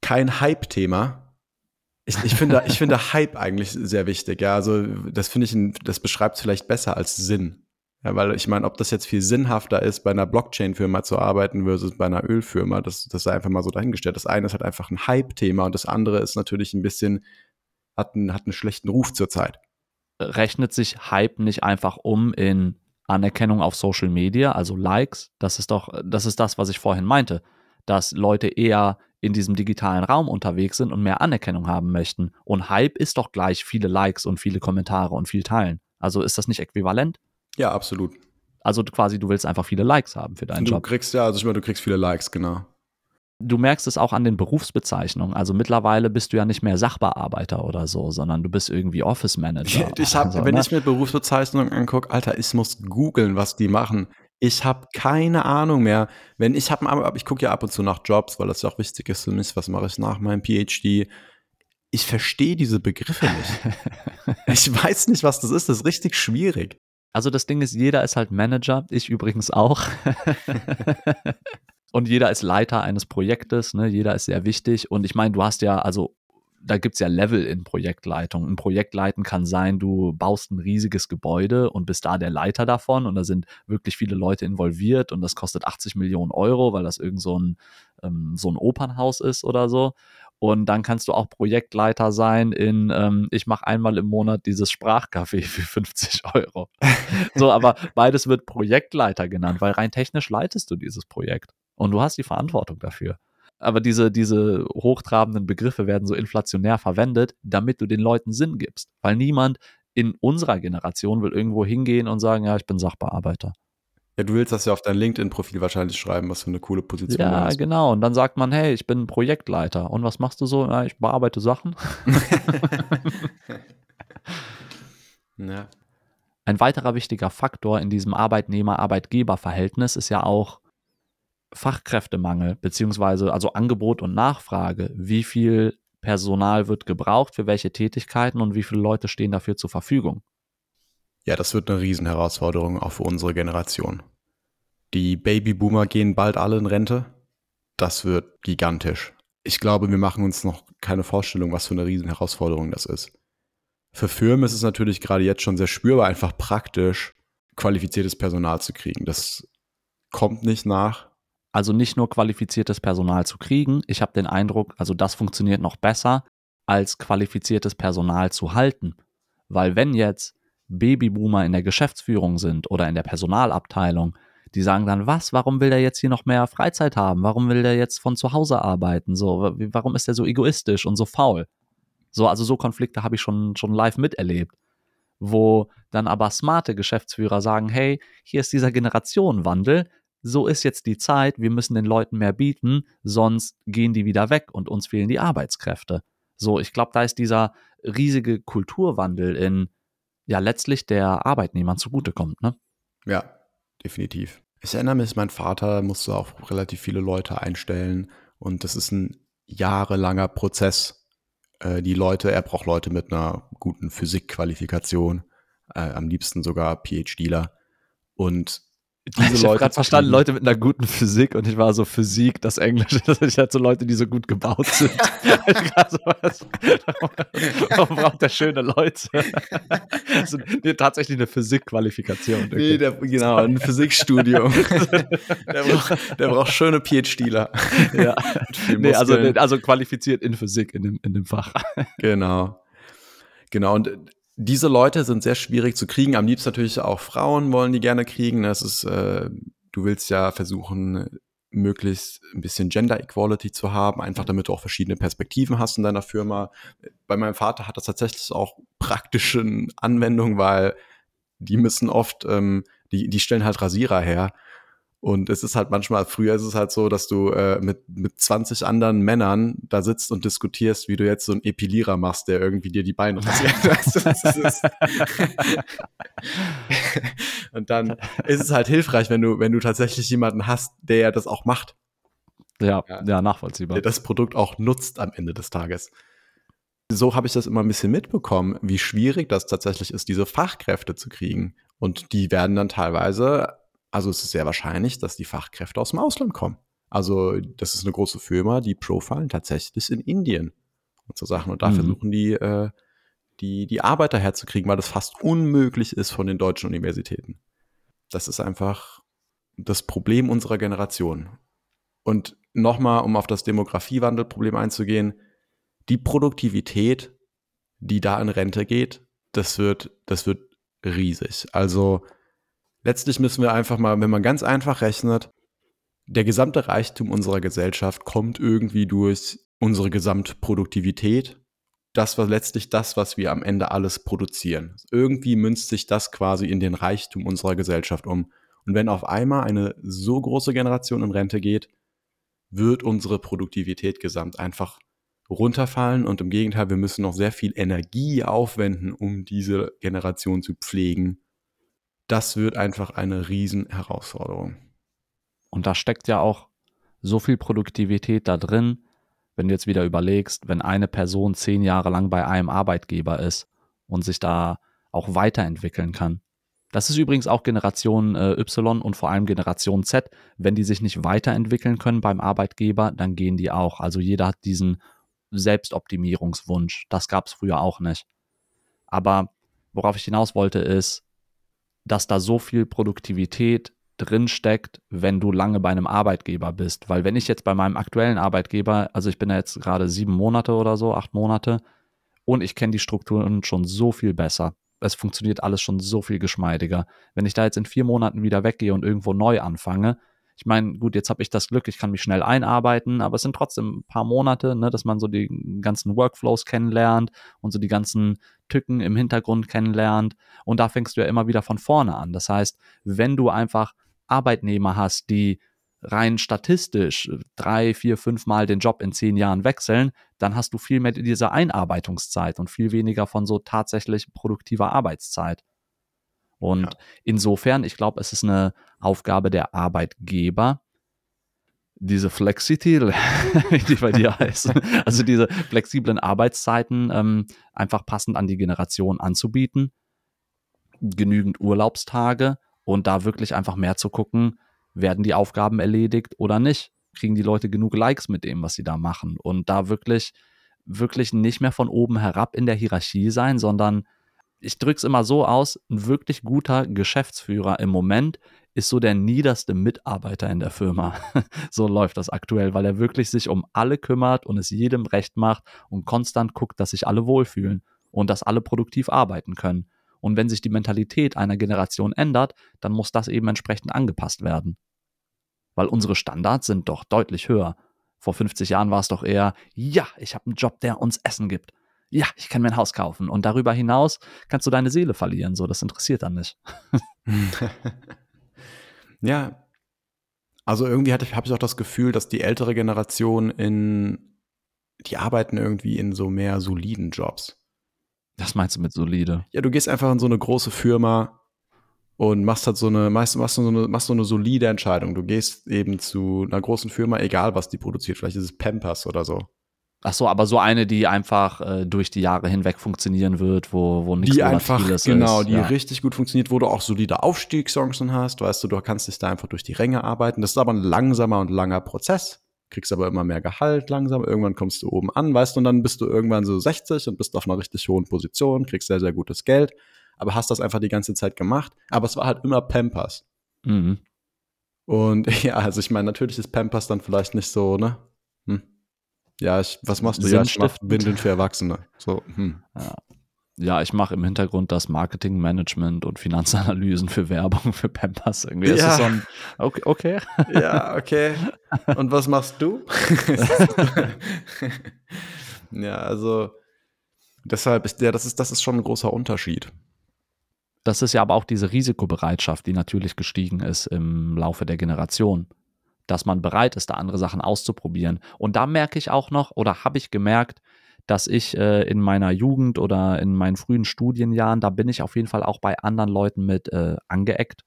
kein Hype-Thema. Ich, ich, finde, ich finde Hype eigentlich sehr wichtig. Ja, also das finde ich, das beschreibt es vielleicht besser als Sinn. Ja, weil ich meine, ob das jetzt viel sinnhafter ist, bei einer Blockchain-Firma zu arbeiten versus bei einer Ölfirma, das, das sei einfach mal so dahingestellt. Das eine ist halt einfach ein Hype-Thema und das andere ist natürlich ein bisschen hat einen, hat einen schlechten Ruf zurzeit. Rechnet sich Hype nicht einfach um in Anerkennung auf Social Media, also Likes? Das ist doch, das ist das, was ich vorhin meinte, dass Leute eher in diesem digitalen Raum unterwegs sind und mehr Anerkennung haben möchten. Und Hype ist doch gleich viele Likes und viele Kommentare und viel Teilen. Also ist das nicht äquivalent? Ja, absolut. Also quasi, du willst einfach viele Likes haben für deinen du Job. Du kriegst ja, also ich meine, du kriegst viele Likes, genau. Du merkst es auch an den Berufsbezeichnungen. Also mittlerweile bist du ja nicht mehr Sachbearbeiter oder so, sondern du bist irgendwie Office Manager. Ich hab, also, wenn ne? ich mir Berufsbezeichnungen angucke, Alter, ich muss googeln, was die machen. Ich habe keine Ahnung mehr. Wenn ich habe, ich gucke ja ab und zu nach Jobs, weil das ja auch wichtig ist für mich. Was mache ich nach meinem PhD? Ich verstehe diese Begriffe nicht. ich weiß nicht, was das ist. Das ist richtig schwierig. Also das Ding ist, jeder ist halt Manager. Ich übrigens auch. Und jeder ist Leiter eines Projektes, ne? jeder ist sehr wichtig. Und ich meine, du hast ja, also da gibt es ja Level in Projektleitung. Ein Projektleiten kann sein, du baust ein riesiges Gebäude und bist da der Leiter davon und da sind wirklich viele Leute involviert und das kostet 80 Millionen Euro, weil das irgend so ein, ähm, so ein Opernhaus ist oder so. Und dann kannst du auch Projektleiter sein in, ähm, ich mache einmal im Monat dieses Sprachcafé für 50 Euro. so, aber beides wird Projektleiter genannt, weil rein technisch leitest du dieses Projekt. Und du hast die Verantwortung dafür. Aber diese, diese hochtrabenden Begriffe werden so inflationär verwendet, damit du den Leuten Sinn gibst. Weil niemand in unserer Generation will irgendwo hingehen und sagen, ja, ich bin Sachbearbeiter. Ja, du willst das ja auf dein LinkedIn-Profil wahrscheinlich schreiben, was für eine coole Position ja, du hast. Ja, genau. Und dann sagt man, hey, ich bin Projektleiter. Und was machst du so? Na, ich bearbeite Sachen. ja. Ein weiterer wichtiger Faktor in diesem Arbeitnehmer-Arbeitgeber-Verhältnis ist ja auch Fachkräftemangel, beziehungsweise also Angebot und Nachfrage. Wie viel Personal wird gebraucht für welche Tätigkeiten und wie viele Leute stehen dafür zur Verfügung? Ja, das wird eine Riesenherausforderung auch für unsere Generation. Die Babyboomer gehen bald alle in Rente. Das wird gigantisch. Ich glaube, wir machen uns noch keine Vorstellung, was für eine Riesenherausforderung das ist. Für Firmen ist es natürlich gerade jetzt schon sehr spürbar, einfach praktisch. qualifiziertes Personal zu kriegen. Das kommt nicht nach. Also nicht nur qualifiziertes Personal zu kriegen, ich habe den Eindruck, also das funktioniert noch besser, als qualifiziertes Personal zu halten. Weil wenn jetzt Babyboomer in der Geschäftsführung sind oder in der Personalabteilung, die sagen dann, was, warum will der jetzt hier noch mehr Freizeit haben? Warum will der jetzt von zu Hause arbeiten? So, warum ist der so egoistisch und so faul? So, also so Konflikte habe ich schon, schon live miterlebt, wo dann aber smarte Geschäftsführer sagen, hey, hier ist dieser Generationenwandel, so ist jetzt die Zeit, wir müssen den Leuten mehr bieten, sonst gehen die wieder weg und uns fehlen die Arbeitskräfte. So, ich glaube, da ist dieser riesige Kulturwandel in, ja, letztlich der Arbeitnehmern zugutekommt, ne? Ja, definitiv. Ich erinnere mich, mein Vater musste auch relativ viele Leute einstellen und das ist ein jahrelanger Prozess. Äh, die Leute, er braucht Leute mit einer guten Physikqualifikation, äh, am liebsten sogar PhDler. Und diese ich habe gerade verstanden, Leute mit einer guten Physik und ich war so Physik, das Englische, ich hatte so Leute, die so gut gebaut sind. so, warum braucht der schöne Leute? also, nee, tatsächlich eine Physikqualifikation. Nee, der, genau, ein Physikstudium. der, braucht, der braucht schöne PhDler. ja. Nee, also, also qualifiziert in Physik in dem, in dem Fach. genau. Genau, und diese Leute sind sehr schwierig zu kriegen. Am liebsten natürlich auch Frauen wollen die gerne kriegen. Das ist, äh, du willst ja versuchen, möglichst ein bisschen Gender Equality zu haben, einfach damit du auch verschiedene Perspektiven hast in deiner Firma. Bei meinem Vater hat das tatsächlich auch praktische Anwendungen, weil die müssen oft, ähm, die, die stellen halt Rasierer her und es ist halt manchmal, früher ist es halt so, dass du äh, mit, mit 20 anderen Männern da sitzt und diskutierst, wie du jetzt so einen Epilierer machst, der irgendwie dir die Beine rasiert. und dann ist es halt hilfreich, wenn du, wenn du tatsächlich jemanden hast, der das auch macht. Ja, ja, ja nachvollziehbar. Der das Produkt auch nutzt am Ende des Tages. So habe ich das immer ein bisschen mitbekommen, wie schwierig das tatsächlich ist, diese Fachkräfte zu kriegen. Und die werden dann teilweise also es ist sehr wahrscheinlich, dass die Fachkräfte aus dem Ausland kommen. Also das ist eine große Firma, die profilen tatsächlich in Indien und so Sachen. Und da mhm. versuchen die, äh, die, die Arbeiter herzukriegen, weil das fast unmöglich ist von den deutschen Universitäten. Das ist einfach das Problem unserer Generation. Und nochmal, um auf das Demografiewandelproblem einzugehen, die Produktivität, die da in Rente geht, das wird, das wird riesig. Also Letztlich müssen wir einfach mal, wenn man ganz einfach rechnet, der gesamte Reichtum unserer Gesellschaft kommt irgendwie durch unsere Gesamtproduktivität. Das war letztlich das, was wir am Ende alles produzieren. Irgendwie münzt sich das quasi in den Reichtum unserer Gesellschaft um. Und wenn auf einmal eine so große Generation in Rente geht, wird unsere Produktivität gesamt einfach runterfallen und im Gegenteil, wir müssen noch sehr viel Energie aufwenden, um diese Generation zu pflegen das wird einfach eine Riesenherausforderung. Und da steckt ja auch so viel Produktivität da drin, wenn du jetzt wieder überlegst, wenn eine Person zehn Jahre lang bei einem Arbeitgeber ist und sich da auch weiterentwickeln kann. Das ist übrigens auch Generation äh, Y und vor allem Generation Z. Wenn die sich nicht weiterentwickeln können beim Arbeitgeber, dann gehen die auch. Also jeder hat diesen Selbstoptimierungswunsch. Das gab es früher auch nicht. Aber worauf ich hinaus wollte, ist, dass da so viel Produktivität drin steckt, wenn du lange bei einem Arbeitgeber bist. Weil wenn ich jetzt bei meinem aktuellen Arbeitgeber, also ich bin ja jetzt gerade sieben Monate oder so, acht Monate, und ich kenne die Strukturen schon so viel besser. Es funktioniert alles schon so viel geschmeidiger. Wenn ich da jetzt in vier Monaten wieder weggehe und irgendwo neu anfange, ich meine, gut, jetzt habe ich das Glück, ich kann mich schnell einarbeiten, aber es sind trotzdem ein paar Monate, ne, dass man so die ganzen Workflows kennenlernt und so die ganzen Tücken im Hintergrund kennenlernt. Und da fängst du ja immer wieder von vorne an. Das heißt, wenn du einfach Arbeitnehmer hast, die rein statistisch drei, vier, fünf Mal den Job in zehn Jahren wechseln, dann hast du viel mehr diese Einarbeitungszeit und viel weniger von so tatsächlich produktiver Arbeitszeit. Und ja. insofern, ich glaube, es ist eine Aufgabe der Arbeitgeber, diese Flexity, die bei dir heißen, also diese flexiblen Arbeitszeiten ähm, einfach passend an die Generation anzubieten, genügend Urlaubstage und da wirklich einfach mehr zu gucken, werden die Aufgaben erledigt oder nicht? Kriegen die Leute genug Likes mit dem, was sie da machen? Und da wirklich, wirklich nicht mehr von oben herab in der Hierarchie sein, sondern ich drücke es immer so aus, ein wirklich guter Geschäftsführer im Moment ist so der niederste Mitarbeiter in der Firma. so läuft das aktuell, weil er wirklich sich um alle kümmert und es jedem recht macht und konstant guckt, dass sich alle wohlfühlen und dass alle produktiv arbeiten können. Und wenn sich die Mentalität einer Generation ändert, dann muss das eben entsprechend angepasst werden. Weil unsere Standards sind doch deutlich höher. Vor 50 Jahren war es doch eher, ja, ich habe einen Job, der uns Essen gibt. Ja, ich kann mir ein Haus kaufen. Und darüber hinaus kannst du deine Seele verlieren. So, das interessiert dann nicht. ja. Also irgendwie habe ich auch das Gefühl, dass die ältere Generation in, die arbeiten irgendwie in so mehr soliden Jobs. Was meinst du mit solide? Ja, du gehst einfach in so eine große Firma und machst halt so eine, machst, machst so eine, machst so eine solide Entscheidung. Du gehst eben zu einer großen Firma, egal was die produziert. Vielleicht ist es Pampers oder so. Ach so, aber so eine, die einfach äh, durch die Jahre hinweg funktionieren wird, wo, wo nichts Die einfach, genau, ist. die ja. richtig gut funktioniert, wo du auch solide Aufstiegschancen hast, weißt du, du kannst dich da einfach durch die Ränge arbeiten. Das ist aber ein langsamer und langer Prozess. Kriegst aber immer mehr Gehalt langsam. Irgendwann kommst du oben an, weißt du, und dann bist du irgendwann so 60 und bist auf einer richtig hohen Position, kriegst sehr, sehr gutes Geld, aber hast das einfach die ganze Zeit gemacht. Aber es war halt immer Pampers. Mhm. Und ja, also ich meine, natürlich ist Pampers dann vielleicht nicht so, ne? Ja, ich, was machst du? Ja, ich mach Windeln für Erwachsene. So, hm. ja. ja. ich mache im Hintergrund das Marketingmanagement und Finanzanalysen für Werbung für Pampers. Irgendwie ja. so ein, okay, okay. Ja, okay. Und was machst du? ja, also deshalb ist der, das ist, das ist schon ein großer Unterschied. Das ist ja aber auch diese Risikobereitschaft, die natürlich gestiegen ist im Laufe der Generation dass man bereit ist, da andere Sachen auszuprobieren. Und da merke ich auch noch oder habe ich gemerkt, dass ich äh, in meiner Jugend oder in meinen frühen Studienjahren, da bin ich auf jeden Fall auch bei anderen Leuten mit äh, angeeckt,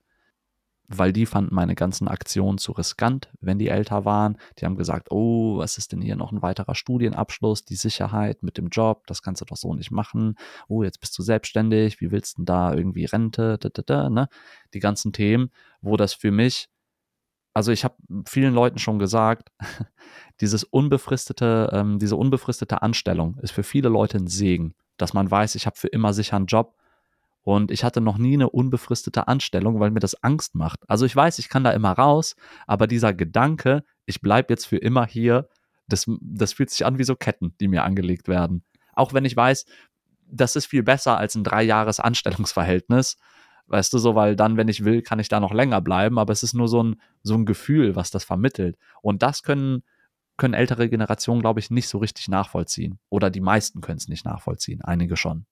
weil die fanden meine ganzen Aktionen zu riskant, wenn die älter waren. Die haben gesagt, oh, was ist denn hier noch ein weiterer Studienabschluss, die Sicherheit mit dem Job, das kannst du doch so nicht machen. Oh, jetzt bist du selbstständig, wie willst du denn da irgendwie Rente, da, da, da, ne? Die ganzen Themen, wo das für mich also ich habe vielen Leuten schon gesagt, dieses unbefristete, ähm, diese unbefristete Anstellung ist für viele Leute ein Segen, dass man weiß, ich habe für immer sicher einen Job. Und ich hatte noch nie eine unbefristete Anstellung, weil mir das Angst macht. Also ich weiß, ich kann da immer raus, aber dieser Gedanke, ich bleibe jetzt für immer hier, das, das fühlt sich an wie so Ketten, die mir angelegt werden. Auch wenn ich weiß, das ist viel besser als ein drei Jahres Anstellungsverhältnis. Weißt du, so, weil dann, wenn ich will, kann ich da noch länger bleiben, aber es ist nur so ein, so ein Gefühl, was das vermittelt. Und das können, können ältere Generationen, glaube ich, nicht so richtig nachvollziehen. Oder die meisten können es nicht nachvollziehen, einige schon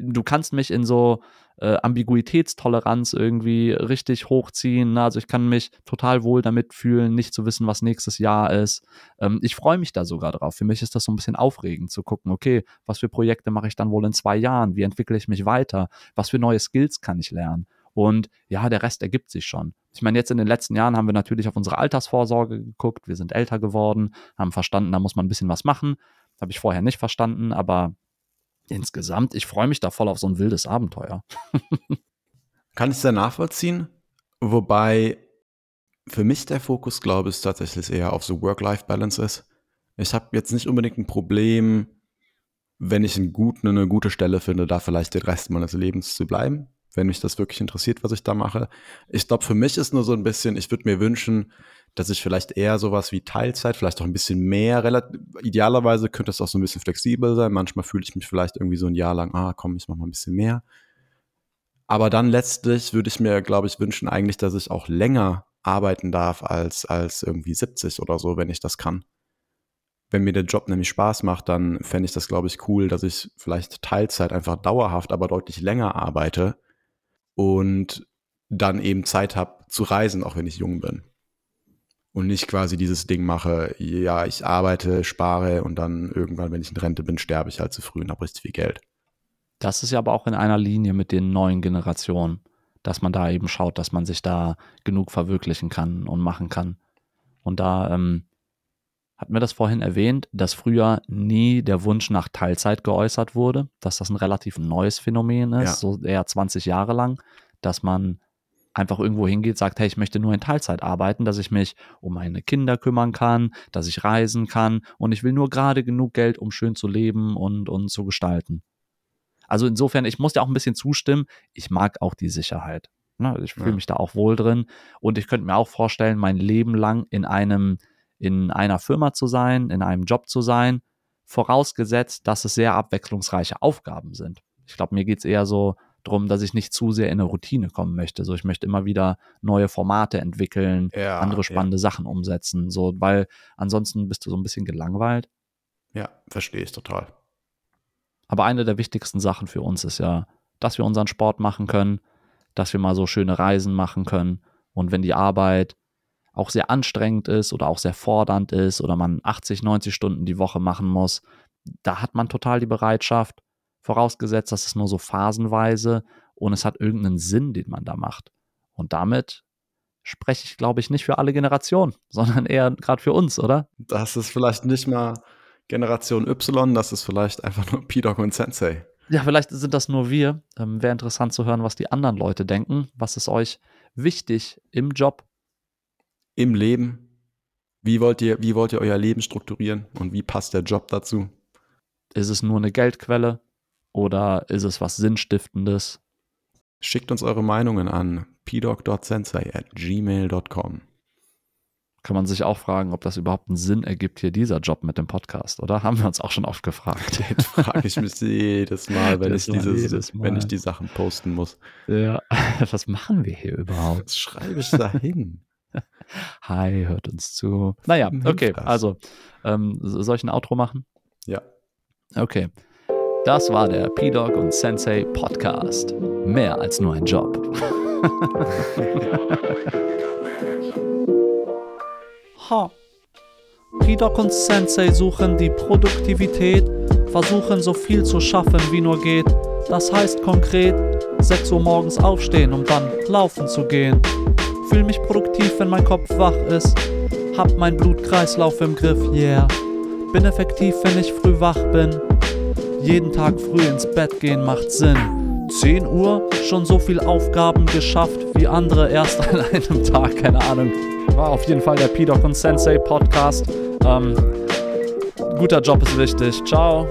du kannst mich in so äh, Ambiguitätstoleranz irgendwie richtig hochziehen. Ne? Also ich kann mich total wohl damit fühlen, nicht zu wissen, was nächstes Jahr ist. Ähm, ich freue mich da sogar drauf. Für mich ist das so ein bisschen aufregend zu gucken, okay, was für Projekte mache ich dann wohl in zwei Jahren? Wie entwickle ich mich weiter? Was für neue Skills kann ich lernen? Und ja, der Rest ergibt sich schon. Ich meine, jetzt in den letzten Jahren haben wir natürlich auf unsere Altersvorsorge geguckt. Wir sind älter geworden, haben verstanden, da muss man ein bisschen was machen. Habe ich vorher nicht verstanden, aber insgesamt, ich freue mich da voll auf so ein wildes Abenteuer. Kann ich sehr nachvollziehen. Wobei für mich der Fokus, glaube ich, tatsächlich eher auf so Work-Life-Balance ist. Ich habe jetzt nicht unbedingt ein Problem, wenn ich einen guten, eine gute Stelle finde, da vielleicht den Rest meines Lebens zu bleiben, wenn mich das wirklich interessiert, was ich da mache. Ich glaube, für mich ist nur so ein bisschen, ich würde mir wünschen, dass ich vielleicht eher sowas wie Teilzeit, vielleicht auch ein bisschen mehr, idealerweise könnte es auch so ein bisschen flexibel sein. Manchmal fühle ich mich vielleicht irgendwie so ein Jahr lang, ah, komm, ich mach mal ein bisschen mehr. Aber dann letztlich würde ich mir, glaube ich, wünschen eigentlich, dass ich auch länger arbeiten darf als, als irgendwie 70 oder so, wenn ich das kann. Wenn mir der Job nämlich Spaß macht, dann fände ich das, glaube ich, cool, dass ich vielleicht Teilzeit einfach dauerhaft, aber deutlich länger arbeite und dann eben Zeit habe zu reisen, auch wenn ich jung bin und nicht quasi dieses Ding mache, ja, ich arbeite, spare und dann irgendwann, wenn ich in Rente bin, sterbe ich halt zu früh und habe richtig viel Geld. Das ist ja aber auch in einer Linie mit den neuen Generationen, dass man da eben schaut, dass man sich da genug verwirklichen kann und machen kann. Und da ähm, hat mir das vorhin erwähnt, dass früher nie der Wunsch nach Teilzeit geäußert wurde, dass das ein relativ neues Phänomen ist, ja. so eher 20 Jahre lang, dass man einfach irgendwo hingeht, sagt, hey, ich möchte nur in Teilzeit arbeiten, dass ich mich um meine Kinder kümmern kann, dass ich reisen kann und ich will nur gerade genug Geld, um schön zu leben und, und zu gestalten. Also insofern, ich muss dir auch ein bisschen zustimmen, ich mag auch die Sicherheit. Ne? Ich fühle Ja. mich da auch wohl drin und ich könnte mir auch vorstellen, mein Leben lang in einem, in einer Firma zu sein, in einem Job zu sein, vorausgesetzt, dass es sehr abwechslungsreiche Aufgaben sind. Ich glaube, mir geht es eher so drum, dass ich nicht zu sehr in eine Routine kommen möchte. So, ich möchte immer wieder neue Formate entwickeln, Ja, andere spannende Sachen umsetzen, so, weil ansonsten bist du so ein bisschen gelangweilt. Ja, ja verstehe ich total. Aber eine der wichtigsten Sachen für uns ist ja, dass wir unseren Sport machen können, dass wir mal so schöne Reisen machen können. Und wenn die Arbeit auch sehr anstrengend ist oder auch sehr fordernd ist oder man 80, 90 Stunden die Woche machen muss, da hat man total die Bereitschaft, vorausgesetzt, dass es nur so phasenweise und es hat irgendeinen Sinn, den man da macht. Und damit spreche ich, glaube ich, nicht für alle Generationen, sondern eher gerade für uns, oder? Das ist vielleicht nicht mal Generation Y, das ist vielleicht einfach nur P-Dog und Sensei. Ja, vielleicht sind das nur wir. Ähm, Wäre interessant zu hören, was die anderen Leute denken. Was ist euch wichtig im Job? Im Leben, wie wollt ihr, wie wollt ihr euer Leben strukturieren und wie passt der Job dazu? Ist es nur eine Geldquelle oder ist es was Sinnstiftendes? Schickt uns eure Meinungen an pdog.sensei at gmail.com. Kann man sich auch fragen, ob das überhaupt einen Sinn ergibt, hier dieser Job mit dem Podcast, oder? Haben wir uns auch schon oft gefragt. Den frage ich mich jedes Mal, wenn, ich war dieses, Mal. wenn ich die Sachen posten muss. Ja, was machen wir hier überhaupt? Was schreibe ich da hin? Hi, hört uns zu. Naja, okay, also, ähm, soll ich ein Outro machen? Ja. Okay. Das war der P-Dog und Sensei Podcast. Mehr als nur ein Job. ha. P-Dog und Sensei suchen die Produktivität, versuchen so viel zu schaffen wie nur geht. Das heißt konkret, 6 Uhr morgens aufstehen, um dann laufen zu gehen. Fühl mich produktiv, wenn mein Kopf wach ist. Hab mein Blutkreislauf im Griff, yeah. Bin effektiv, wenn ich früh wach bin. Jeden Tag früh ins Bett gehen macht Sinn. 10 Uhr, schon so viel Aufgaben geschafft wie andere erst an einem Tag, keine Ahnung. War auf jeden Fall der P-Doc und Sensei Podcast. Ähm, guter Job ist wichtig. Ciao.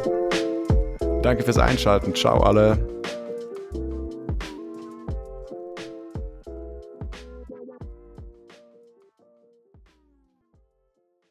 Danke fürs Einschalten. Ciao alle.